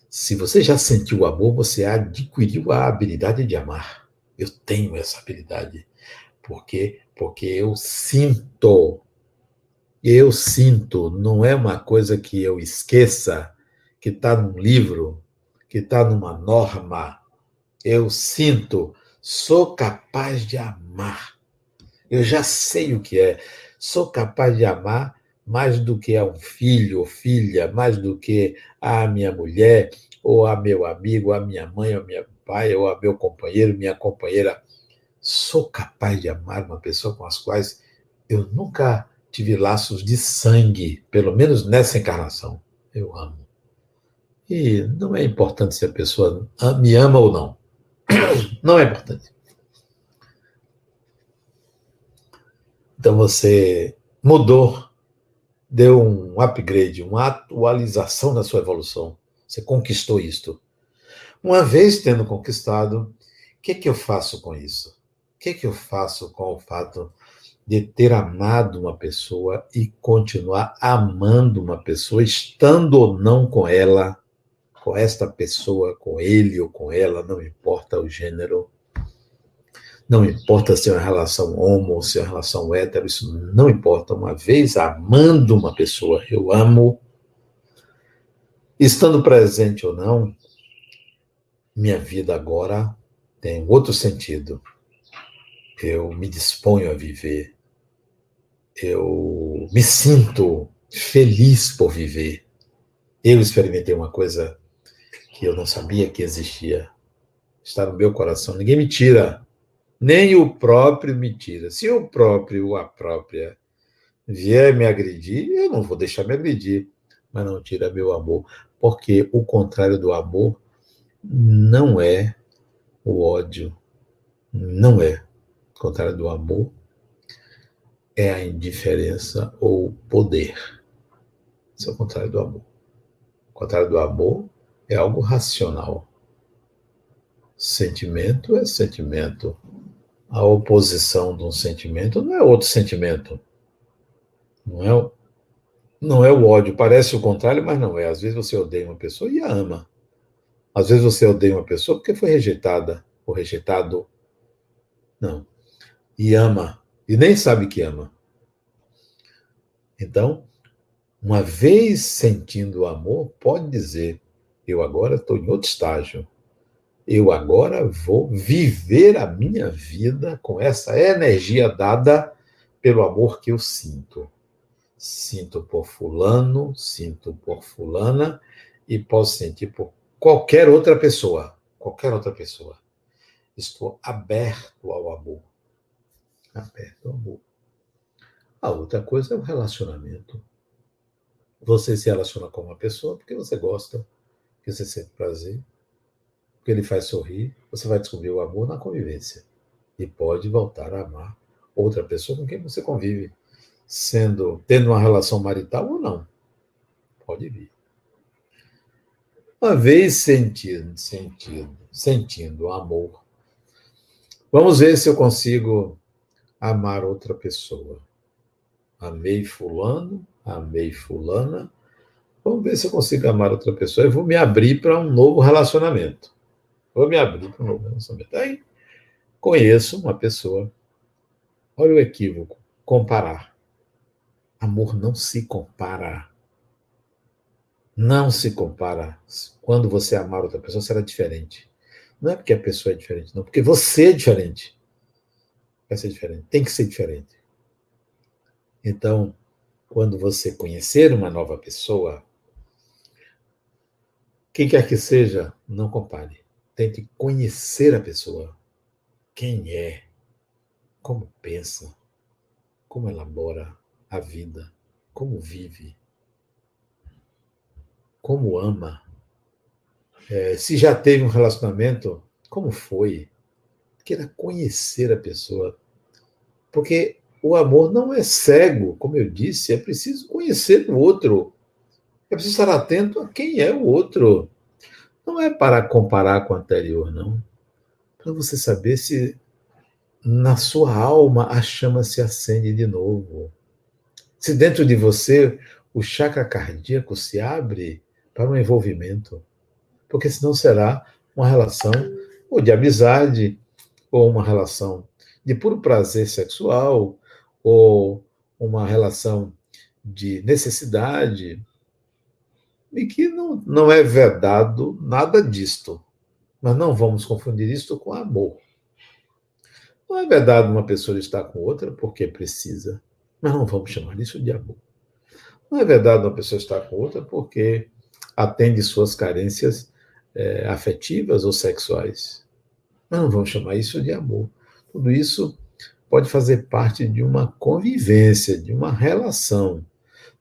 A: Se você já sentiu o amor, você adquiriu a habilidade de amar. Eu tenho essa habilidade. Por quê? Porque eu sinto eu sinto, não é uma coisa que eu esqueça, que está num livro, que está numa norma. Eu sinto, sou capaz de amar. Eu já sei o que é. Sou capaz de amar mais do que a um filho ou filha, mais do que a minha mulher, ou a meu amigo, a minha mãe, ou meu pai, ou a meu companheiro, minha companheira. sou capaz de amar uma pessoa com as quais eu nunca tive laços de sangue, pelo menos nessa encarnação. Eu amo. E não é importante se a pessoa me ama ou não. Não é importante. Então você mudou, deu um upgrade, uma atualização na sua evolução. Você conquistou isto. Uma vez tendo conquistado, o que, que eu faço com isso? O que, que eu faço com o fato de ter amado uma pessoa e continuar amando uma pessoa, estando ou não com ela, com esta pessoa, com ele ou com ela, não importa o gênero, não importa se é uma relação homo ou se é uma relação hétero, isso não importa. Uma vez amando uma pessoa, eu amo, estando presente ou não, minha vida agora tem outro sentido. Eu me disponho a viver. Eu me sinto feliz por viver. Eu experimentei uma coisa que eu não sabia que existia. Está no meu coração. Ninguém me tira nem o próprio me tira. Se o próprio ou a própria vier me agredir, eu não vou deixar me agredir, mas não tira meu amor, porque o contrário do amor não é o ódio, não é. O contrário do amor é a indiferença ou poder. Isso é o contrário do amor. O contrário do amor é algo racional. Sentimento é sentimento a oposição de um sentimento não é outro sentimento. Não é, não é o ódio. Parece o contrário, mas não é. Às vezes você odeia uma pessoa e a ama. Às vezes você odeia uma pessoa porque foi rejeitada ou rejeitado. Não. E ama. E nem sabe que ama. Então, uma vez sentindo o amor, pode dizer: eu agora estou em outro estágio eu agora vou viver a minha vida com essa energia dada pelo amor que eu sinto. Sinto por Fulano, sinto por Fulana e posso sentir por qualquer outra pessoa. Qualquer outra pessoa. Estou aberto ao amor. Aberto ao amor. A outra coisa é o relacionamento. Você se relaciona com uma pessoa porque você gosta, porque você sente prazer, porque ele faz sorrir, você vai descobrir o amor na convivência. E pode voltar a amar outra pessoa com quem você convive, sendo tendo uma relação marital ou não. Pode vir. Uma vez sentindo, sentindo, sentindo amor, vamos ver se eu consigo amar outra pessoa. Amei fulano, amei fulana. Vamos ver se eu consigo amar outra pessoa. Eu vou me abrir para um novo relacionamento. Vou me abrir para um novo relacionamento. Aí conheço uma pessoa. Olha o equívoco. Comparar. Amor não se compara. Não se compara. Quando você amar outra pessoa, será diferente. Não é porque a pessoa é diferente, não. Porque você é diferente. Vai ser diferente. Tem que ser diferente. Então, quando você conhecer uma nova pessoa, quem quer que seja, não compare. Tente conhecer a pessoa. Quem é, como pensa, como elabora a vida, como vive, como ama. É, se já teve um relacionamento, como foi? Queira conhecer a pessoa. Porque o amor não é cego, como eu disse, é preciso conhecer o outro. É preciso estar atento a quem é o outro. Não é para comparar com o anterior, não. Para você saber se na sua alma a chama se acende de novo. Se dentro de você o chakra cardíaco se abre para um envolvimento. Porque senão será uma relação ou de amizade, ou uma relação de puro prazer sexual, ou uma relação de necessidade, e que não, não é vedado nada disto. Mas não vamos confundir isto com amor. Não é verdade uma pessoa estar com outra porque precisa, mas não vamos chamar isso de amor. Não é verdade uma pessoa estar com outra porque atende suas carências é, afetivas ou sexuais. Mas não vamos chamar isso de amor. Tudo isso pode fazer parte de uma convivência, de uma relação.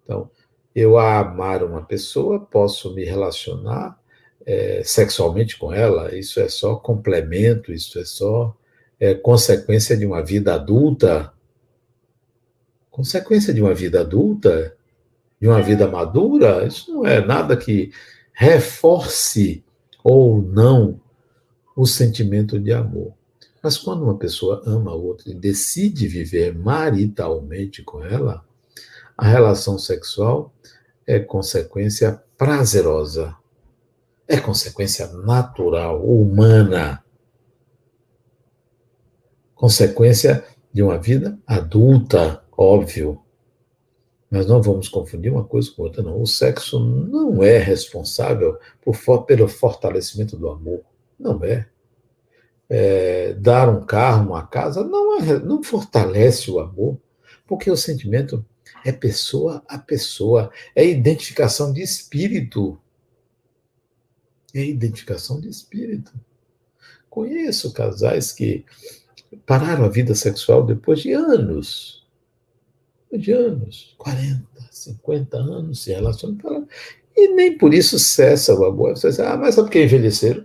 A: Então, eu a amar uma pessoa, posso me relacionar é, sexualmente com ela, isso é só complemento, isso é só é, consequência de uma vida adulta. Consequência de uma vida adulta, de uma vida madura, isso não é nada que reforce ou não o sentimento de amor. Mas quando uma pessoa ama a outra e decide viver maritalmente com ela, a relação sexual é consequência prazerosa, é consequência natural, humana, consequência de uma vida adulta, óbvio. Mas não vamos confundir uma coisa com outra, não. O sexo não é responsável por, pelo fortalecimento do amor. Não é é, dar um carro, uma casa, não, é, não fortalece o amor, porque o sentimento é pessoa a pessoa, é identificação de espírito. É identificação de espírito. Conheço casais que pararam a vida sexual depois de anos. De anos, 40, 50 anos se relacionam. E nem por isso cessa o amor. Você diz, ah, mas sabe porque envelheceram?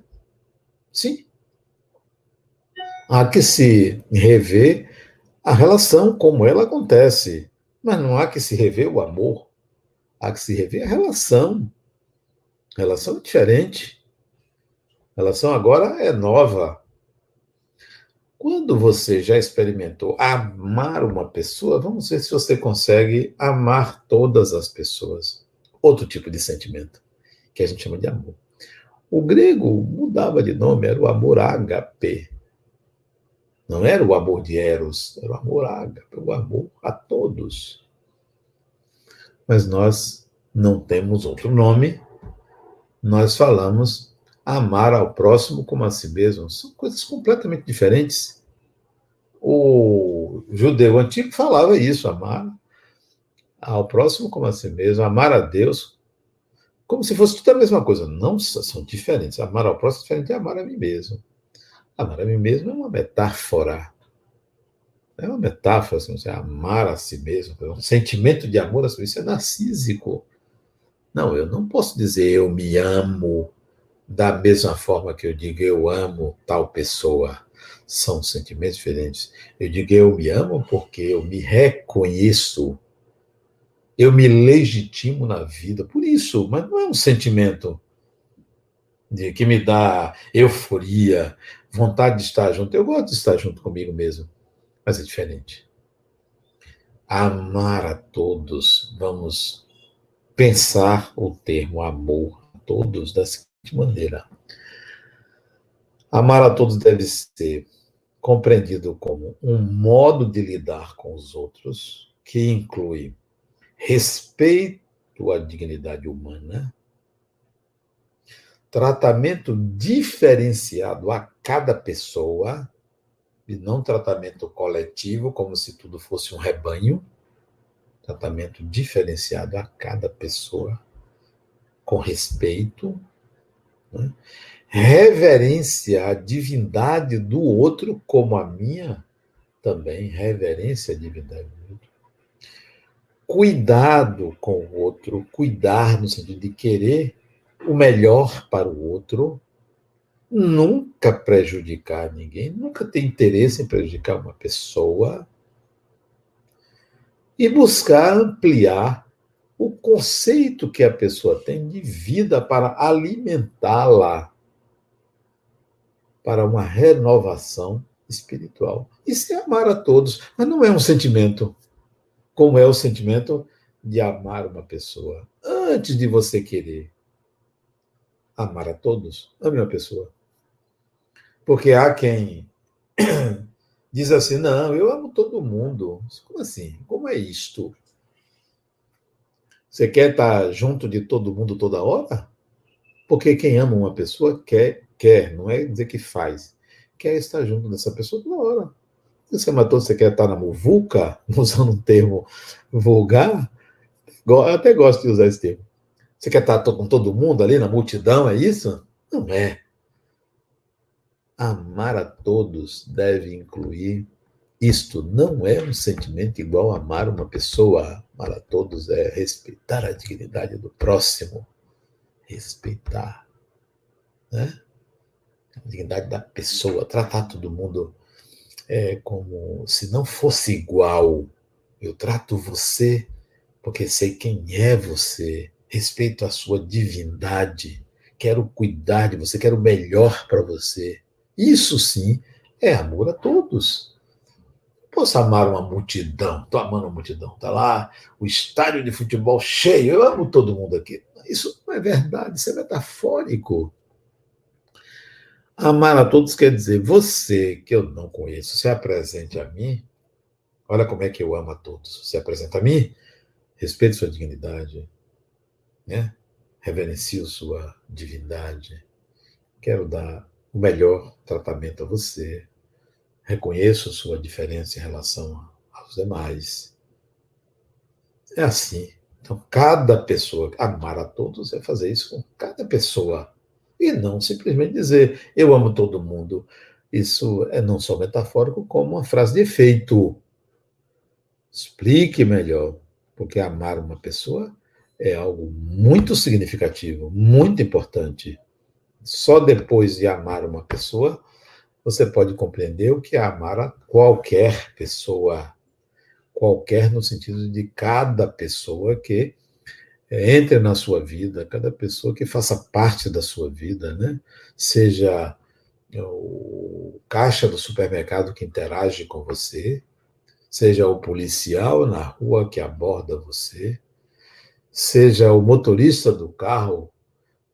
A: Sim, Há que se rever a relação como ela acontece, mas não há que se rever o amor. Há que se rever a relação. A relação é diferente. A relação agora é nova. Quando você já experimentou amar uma pessoa, vamos ver se você consegue amar todas as pessoas. Outro tipo de sentimento, que a gente chama de amor. O grego mudava de nome, era o amor HP. Não era o amor de Eros, era o amor ágape, o amor a todos. Mas nós não temos outro nome, nós falamos amar ao próximo como a si mesmo. São coisas completamente diferentes. O judeu antigo falava isso, amar ao próximo como a si mesmo, amar a Deus como se fosse tudo a mesma coisa. Não são diferentes. Amar ao próximo é diferente de amar a mim mesmo. Amar a mim mesmo é uma metáfora. É uma metáfora, assim, você amar a si mesmo. Um sentimento de amor a si mesmo, isso é narcísico. Não, eu não posso dizer eu me amo da mesma forma que eu digo eu amo tal pessoa. São sentimentos diferentes. Eu digo eu me amo porque eu me reconheço. Eu me legitimo na vida. Por isso, mas não é um sentimento de que me dá euforia, vontade de estar junto. Eu gosto de estar junto comigo mesmo, mas é diferente. Amar a todos, vamos pensar o termo amor a todos da seguinte maneira. Amar a todos deve ser compreendido como um modo de lidar com os outros que inclui respeito à dignidade humana, tratamento diferenciado a cada pessoa, e não tratamento coletivo, como se tudo fosse um rebanho, tratamento diferenciado a cada pessoa, com respeito, né? reverência à divindade do outro como a minha, também reverência à divindade do outro. Cuidado com o outro, cuidar no sentido de querer o melhor para o outro, nunca prejudicar ninguém, nunca ter interesse em prejudicar uma pessoa e buscar ampliar o conceito que a pessoa tem de vida para alimentá-la para uma renovação espiritual. Isso é amar a todos, mas não é um sentimento como é o sentimento de amar uma pessoa antes de você querer amar a todos, ame uma pessoa. Porque há quem <clears throat> diz assim: não, eu amo todo mundo. Como assim? Como é isto? Você quer estar junto de todo mundo toda hora? Porque quem ama uma pessoa quer, quer, não é dizer que faz. Quer estar junto dessa pessoa toda hora. Você ama todos, você quer estar na muvuca, <laughs> usando um termo vulgar? Eu até gosto de usar esse termo. Você quer estar com todo mundo ali na multidão, é isso? Não é. Amar a todos deve incluir isto. Não é um sentimento igual a amar uma pessoa. Amar a todos é respeitar a dignidade do próximo. Respeitar. Né? A dignidade da pessoa. Tratar todo mundo é, como se não fosse igual. Eu trato você porque sei quem é você. Respeito a sua divindade. Quero cuidar de você, quero o melhor para você. Isso sim é amor a todos. Posso amar uma multidão, estou amando uma multidão. Está lá o estádio de futebol cheio, eu amo todo mundo aqui. Isso não é verdade, isso é metafórico. Amar a todos quer dizer, você que eu não conheço, se apresente a mim. Olha como é que eu amo a todos. Se apresenta a mim, respeite sua dignidade, né? reverencio sua divindade. Quero dar o melhor tratamento a você. Reconheço sua diferença em relação aos demais. É assim. Então, cada pessoa, amar a todos é fazer isso com cada pessoa. E não simplesmente dizer, eu amo todo mundo. Isso é não só metafórico, como uma frase de efeito. Explique melhor, porque amar uma pessoa é algo muito significativo, muito importante. Só depois de amar uma pessoa, você pode compreender o que é amar a qualquer pessoa. Qualquer no sentido de cada pessoa que entre na sua vida, cada pessoa que faça parte da sua vida, né? Seja o caixa do supermercado que interage com você, seja o policial na rua que aborda você, seja o motorista do carro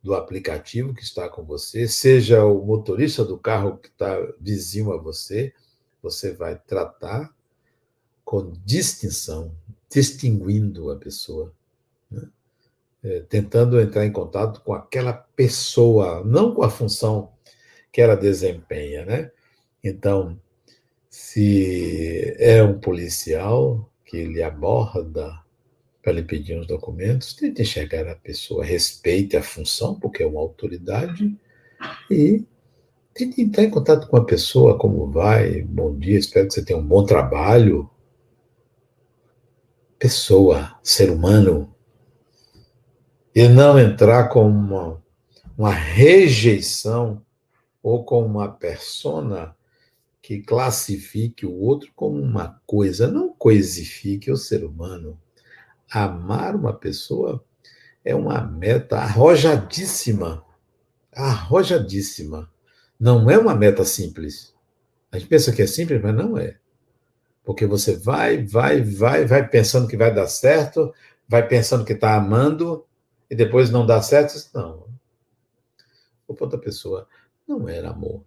A: do aplicativo que está com você, seja o motorista do carro que está vizinho a você, você vai tratar com distinção, distinguindo a pessoa, né? é, tentando entrar em contato com aquela pessoa, não com a função que ela desempenha, né? Então, se é um policial que lhe aborda para lhe pedir uns documentos, tente enxergar a pessoa, respeite a função, porque é uma autoridade, e tente entrar em contato com a pessoa, como vai, bom dia, espero que você tenha um bom trabalho. Pessoa, ser humano, e não entrar com uma, uma rejeição ou com uma persona que classifique o outro como uma coisa, não coisifique o ser humano amar uma pessoa é uma meta arrojadíssima. Arrojadíssima. Não é uma meta simples. A gente pensa que é simples, mas não é. Porque você vai, vai, vai, vai pensando que vai dar certo, vai pensando que está amando, e depois não dá certo. Não. Ou outra pessoa, não era amor.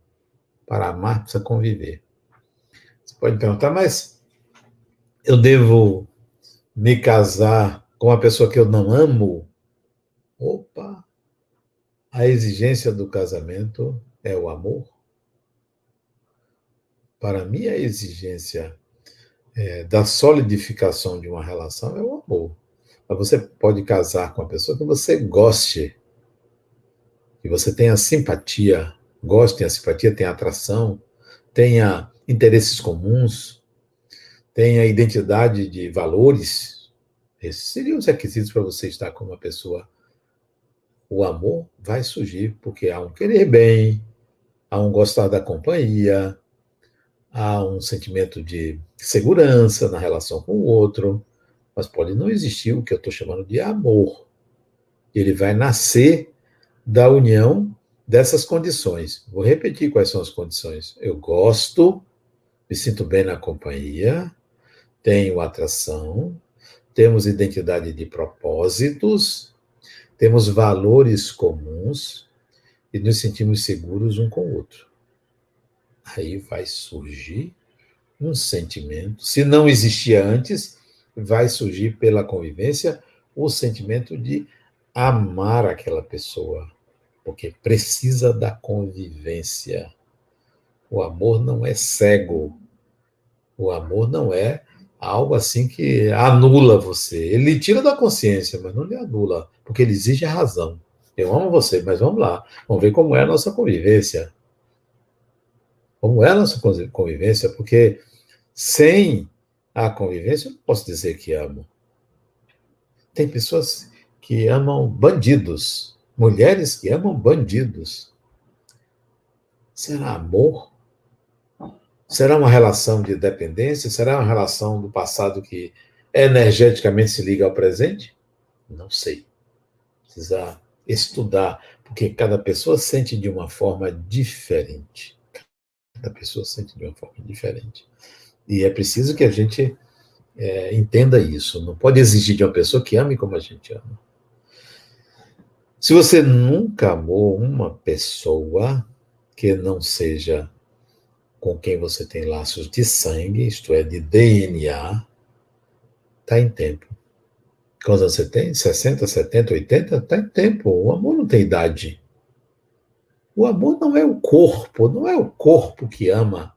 A: Para amar, precisa conviver. Você pode perguntar, mas eu devo me casar com uma pessoa que eu não amo, opa, a exigência do casamento é o amor. Para mim, a exigência é, da solidificação de uma relação é o amor. Mas você pode casar com uma pessoa que você goste, que você tenha simpatia, goste, tenha simpatia, tenha atração, tenha interesses comuns, tenha identidade de valores, esses seriam os requisitos para você estar com uma pessoa. O amor vai surgir porque há um querer bem, há um gostar da companhia, há um sentimento de segurança na relação com o outro, mas pode não existir o que eu estou chamando de amor. Ele vai nascer da união dessas condições. Vou repetir quais são as condições. Eu gosto, me sinto bem na companhia, tenho atração, temos identidade de propósitos, temos valores comuns e nos sentimos seguros um com o outro. Aí vai surgir um sentimento, se não existia antes, vai surgir pela convivência o sentimento de amar aquela pessoa, porque precisa da convivência. O amor não é cego. O amor não é algo assim que anula você. Ele tira da consciência, mas não lhe anula, porque ele exige a razão. Eu amo você, mas vamos lá, vamos ver como é a nossa convivência. Como é a nossa convivência, porque sem a convivência eu não posso dizer que amo. Tem pessoas que amam bandidos, mulheres que amam bandidos. Será amor? Será uma relação de dependência? Será uma relação do passado que energeticamente se liga ao presente? Não sei. Precisa estudar, porque cada pessoa sente de uma forma diferente. Cada pessoa sente de uma forma diferente. E é preciso que a gente é, entenda isso. Não pode exigir de uma pessoa que ame como a gente ama. Se você nunca amou uma pessoa que não seja com quem você tem laços de sangue, isto é, de DNA, está em tempo. Quantos você tem? 60, 70, 80? Está em tempo. O amor não tem idade. O amor não é o corpo, não é o corpo que ama.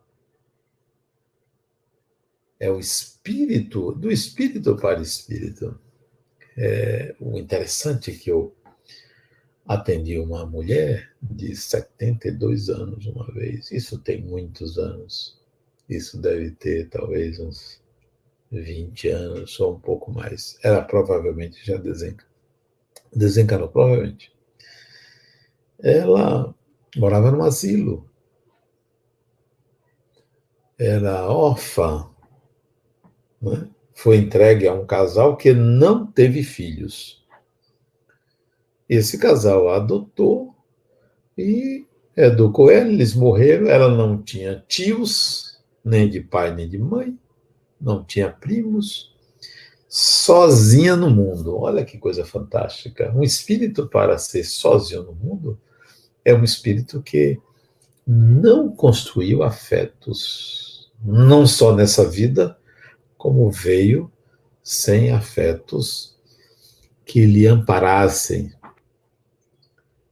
A: É o espírito, do espírito para o espírito. É, o interessante é que eu atendi uma mulher de 72 anos uma vez. Isso tem muitos anos. Isso deve ter talvez uns 20 anos, ou um pouco mais. Ela provavelmente já desencanou. Desencanou, provavelmente. Ela morava num asilo. Era órfã. Né? Foi entregue a um casal que não teve filhos. Esse casal a adotou e educou ela, eles morreram. Ela não tinha tios, nem de pai nem de mãe, não tinha primos, sozinha no mundo. Olha que coisa fantástica. Um espírito para ser sozinho no mundo é um espírito que não construiu afetos, não só nessa vida, como veio sem afetos que lhe amparassem.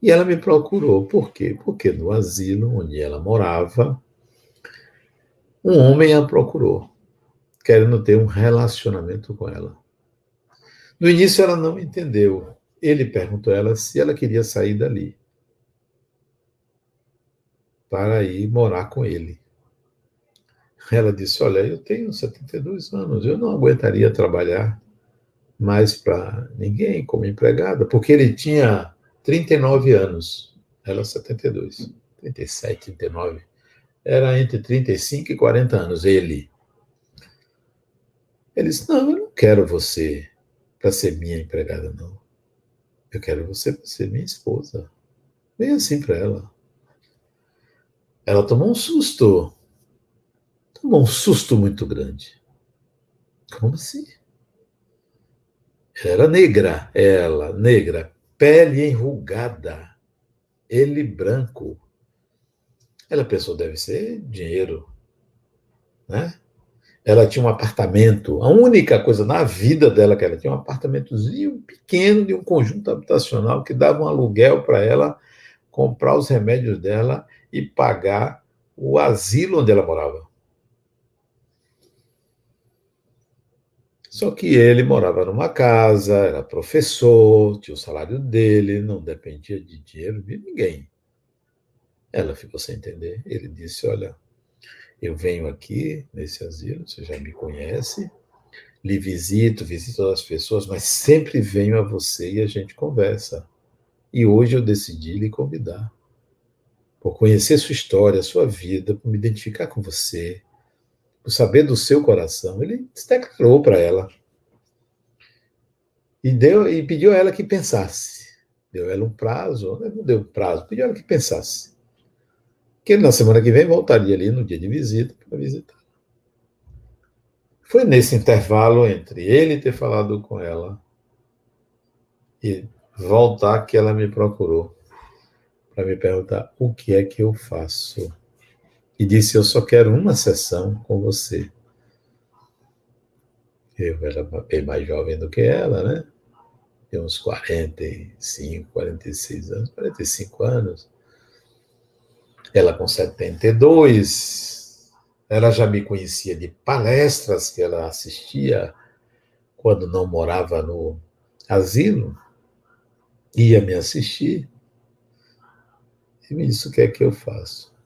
A: E ela me procurou. Por quê? Porque no asilo onde ela morava, um homem a procurou, querendo ter um relacionamento com ela. No início ela não entendeu. Ele perguntou a ela se ela queria sair dali para ir morar com ele. Ela disse: Olha, eu tenho 72 anos, eu não aguentaria trabalhar mais para ninguém como empregada, porque ele tinha 39 anos, ela 72, 37, 39. Era entre 35 e 40 anos, ele. Ele disse: Não, eu não quero você para ser minha empregada, não. Eu quero você para ser minha esposa. Bem assim para ela. Ela tomou um susto. Tomou um susto muito grande. Como assim? Era negra, ela, negra, pele enrugada, ele branco. Ela pensou, deve ser dinheiro, né? Ela tinha um apartamento, a única coisa na vida dela que ela tinha um apartamentozinho pequeno de um conjunto habitacional que dava um aluguel para ela comprar os remédios dela e pagar o asilo onde ela morava. Só que ele morava numa casa, era professor, tinha o salário dele, não dependia de dinheiro de ninguém. Ela ficou sem entender. Ele disse: Olha, eu venho aqui nesse asilo, você já me conhece, lhe visito, visito as pessoas, mas sempre venho a você e a gente conversa. E hoje eu decidi lhe convidar por conhecer sua história, sua vida, por me identificar com você, por saber do seu coração. Ele se declarou para ela. E, deu, e pediu a ela que pensasse. Deu ela um prazo, não deu um prazo, pediu a ela que pensasse. Que ele, na semana que vem, voltaria ali no dia de visita para visitar. Foi nesse intervalo entre ele ter falado com ela e voltar que ela me procurou para me perguntar o que é que eu faço. E disse: Eu só quero uma sessão com você. Eu era bem mais jovem do que ela, né? Tinha uns 45, 46 anos, 45 anos. Ela com 72. Ela já me conhecia de palestras que ela assistia quando não morava no asilo. Ia me assistir. E me disse: O que é que eu faço?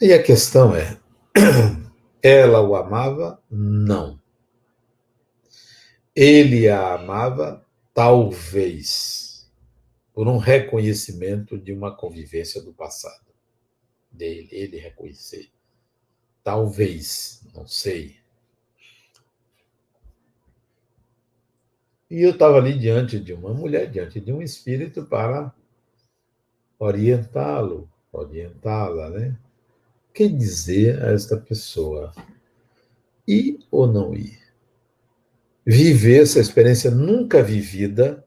A: E a questão é: <clears throat> ela o amava? Não. Ele a amava? Talvez. Por um reconhecimento de uma convivência do passado. Dele, ele reconhecer. Talvez, não sei. E eu estava ali diante de uma mulher, diante de um espírito para orientá-lo, orientá-la, né? Que dizer a esta pessoa? Ir ou não ir? Viver essa experiência nunca vivida,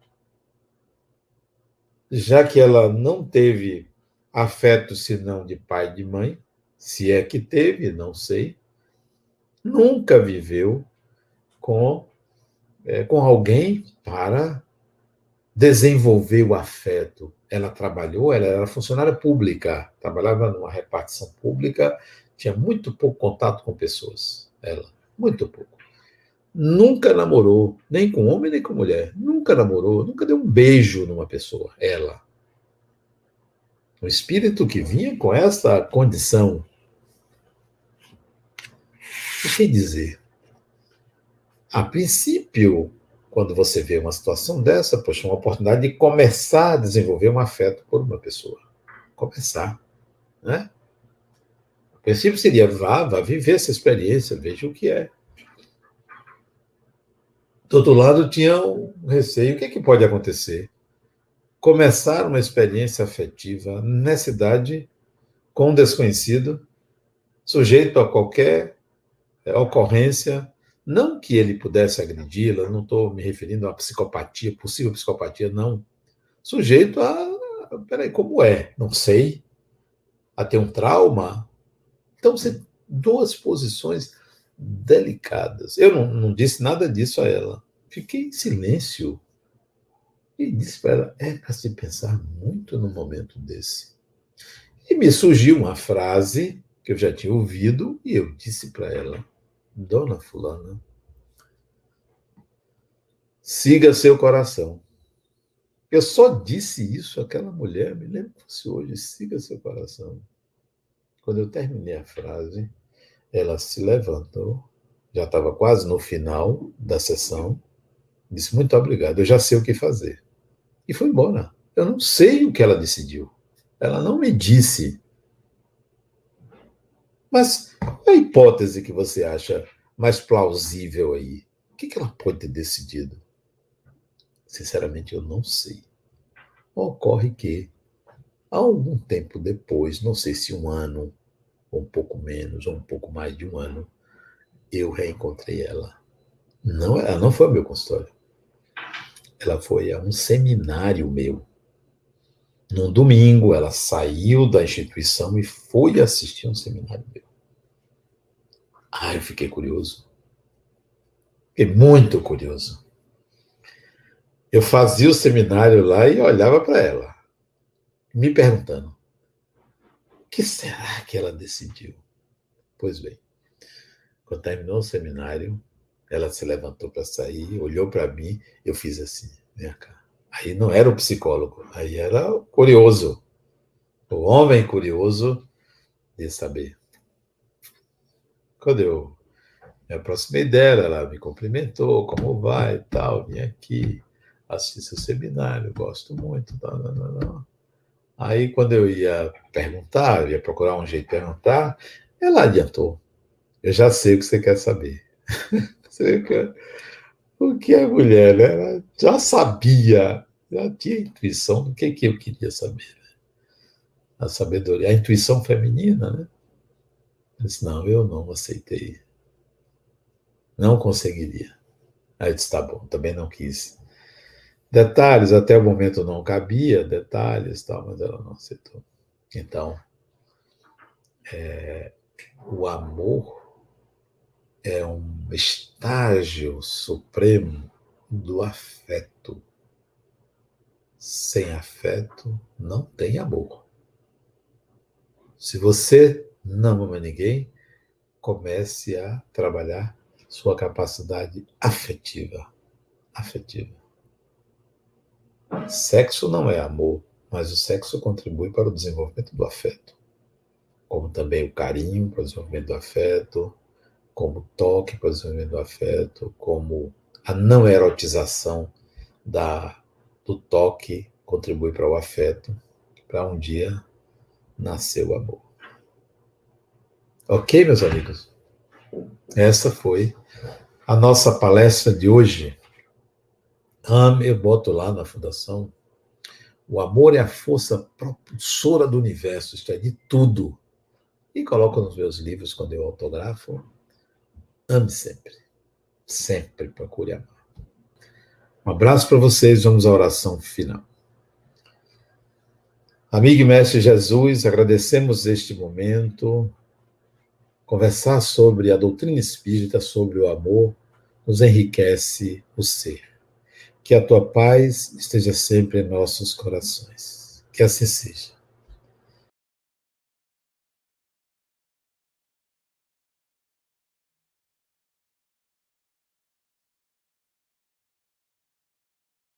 A: já que ela não teve afeto senão de pai e de mãe, se é que teve, não sei, nunca viveu com, é, com alguém para desenvolver o afeto. Ela trabalhou, ela era funcionária pública, trabalhava numa repartição pública, tinha muito pouco contato com pessoas. Ela, muito pouco. Nunca namorou, nem com homem nem com mulher. Nunca namorou, nunca deu um beijo numa pessoa. Ela. O espírito que vinha com essa condição o que dizer? A princípio, quando você vê uma situação dessa, poxa, uma oportunidade de começar a desenvolver um afeto por uma pessoa. Começar, né? O princípio seria, vá, vá viver essa experiência, veja o que é. Do outro lado, tinha um receio. O que, é que pode acontecer? Começar uma experiência afetiva nessa idade com um desconhecido, sujeito a qualquer é, ocorrência, não que ele pudesse agredi-la, não estou me referindo a psicopatia, possível psicopatia, não. Sujeito a. Peraí, como é? Não sei. A ter um trauma. Então, você, duas posições delicadas. Eu não, não disse nada disso a ela. Fiquei em silêncio. E disse para ela: é para se pensar muito num momento desse. E me surgiu uma frase que eu já tinha ouvido e eu disse para ela: Dona Fulana, siga seu coração. Eu só disse isso àquela mulher, me lembro que fosse hoje, siga seu coração. Quando eu terminei a frase, ela se levantou, já estava quase no final da sessão, disse: Muito obrigado, eu já sei o que fazer. E foi embora. Eu não sei o que ela decidiu. Ela não me disse mas a hipótese que você acha mais plausível aí? O que, ela pode ter decidido? Sinceramente, eu não sei. Ocorre que, algum tempo depois, não sei se um ano, ou um pouco menos, ou um pouco mais de um ano, eu reencontrei ela. Não, ela não foi ao meu consultório. Ela foi a um seminário meu. Num domingo, ela saiu da instituição e foi assistir um seminário meu. Ah, eu fiquei curioso. Fiquei muito curioso. Eu fazia o seminário lá e olhava para ela, me perguntando: o que será que ela decidiu? Pois bem, quando terminou o seminário, ela se levantou para sair, olhou para mim, eu fiz assim, vem cá. Aí não era o psicólogo, aí era o curioso. O homem curioso de saber. Quando eu me aproximei dela, ela me cumprimentou, como vai tal, vim aqui, assisti seu seminário, gosto muito. Não, não, não, não. Aí, quando eu ia perguntar, eu ia procurar um jeito de perguntar, ela adiantou. Eu já sei o que você quer saber. <laughs> o que é mulher, né? Já sabia, já tinha intuição do que, que eu queria saber. Né? A sabedoria, a intuição feminina, né? Eu disse, não, eu não aceitei. Não conseguiria. Aí eu disse, tá bom, também não quis. Detalhes, até o momento não cabia, detalhes tal, mas ela não aceitou. Então, é, o amor é um estágio supremo do afeto. Sem afeto, não tem amor. Se você não ama ninguém, comece a trabalhar sua capacidade afetiva. Afetiva. Sexo não é amor, mas o sexo contribui para o desenvolvimento do afeto. como também o carinho para o desenvolvimento do afeto, como toque para o desenvolvimento do afeto, como a não erotização da, do toque contribui para o afeto, para um dia nascer o amor. Ok, meus amigos? Essa foi a nossa palestra de hoje. Eu boto lá na fundação. O amor é a força propulsora do universo, isto é, de tudo. E coloco nos meus livros, quando eu autografo, ame sempre. Sempre procure amar. Um abraço para vocês, vamos à oração final. Amigo e mestre Jesus, agradecemos este momento. Conversar sobre a doutrina espírita, sobre o amor, nos enriquece o ser. Que a tua paz esteja sempre em nossos corações. Que assim seja.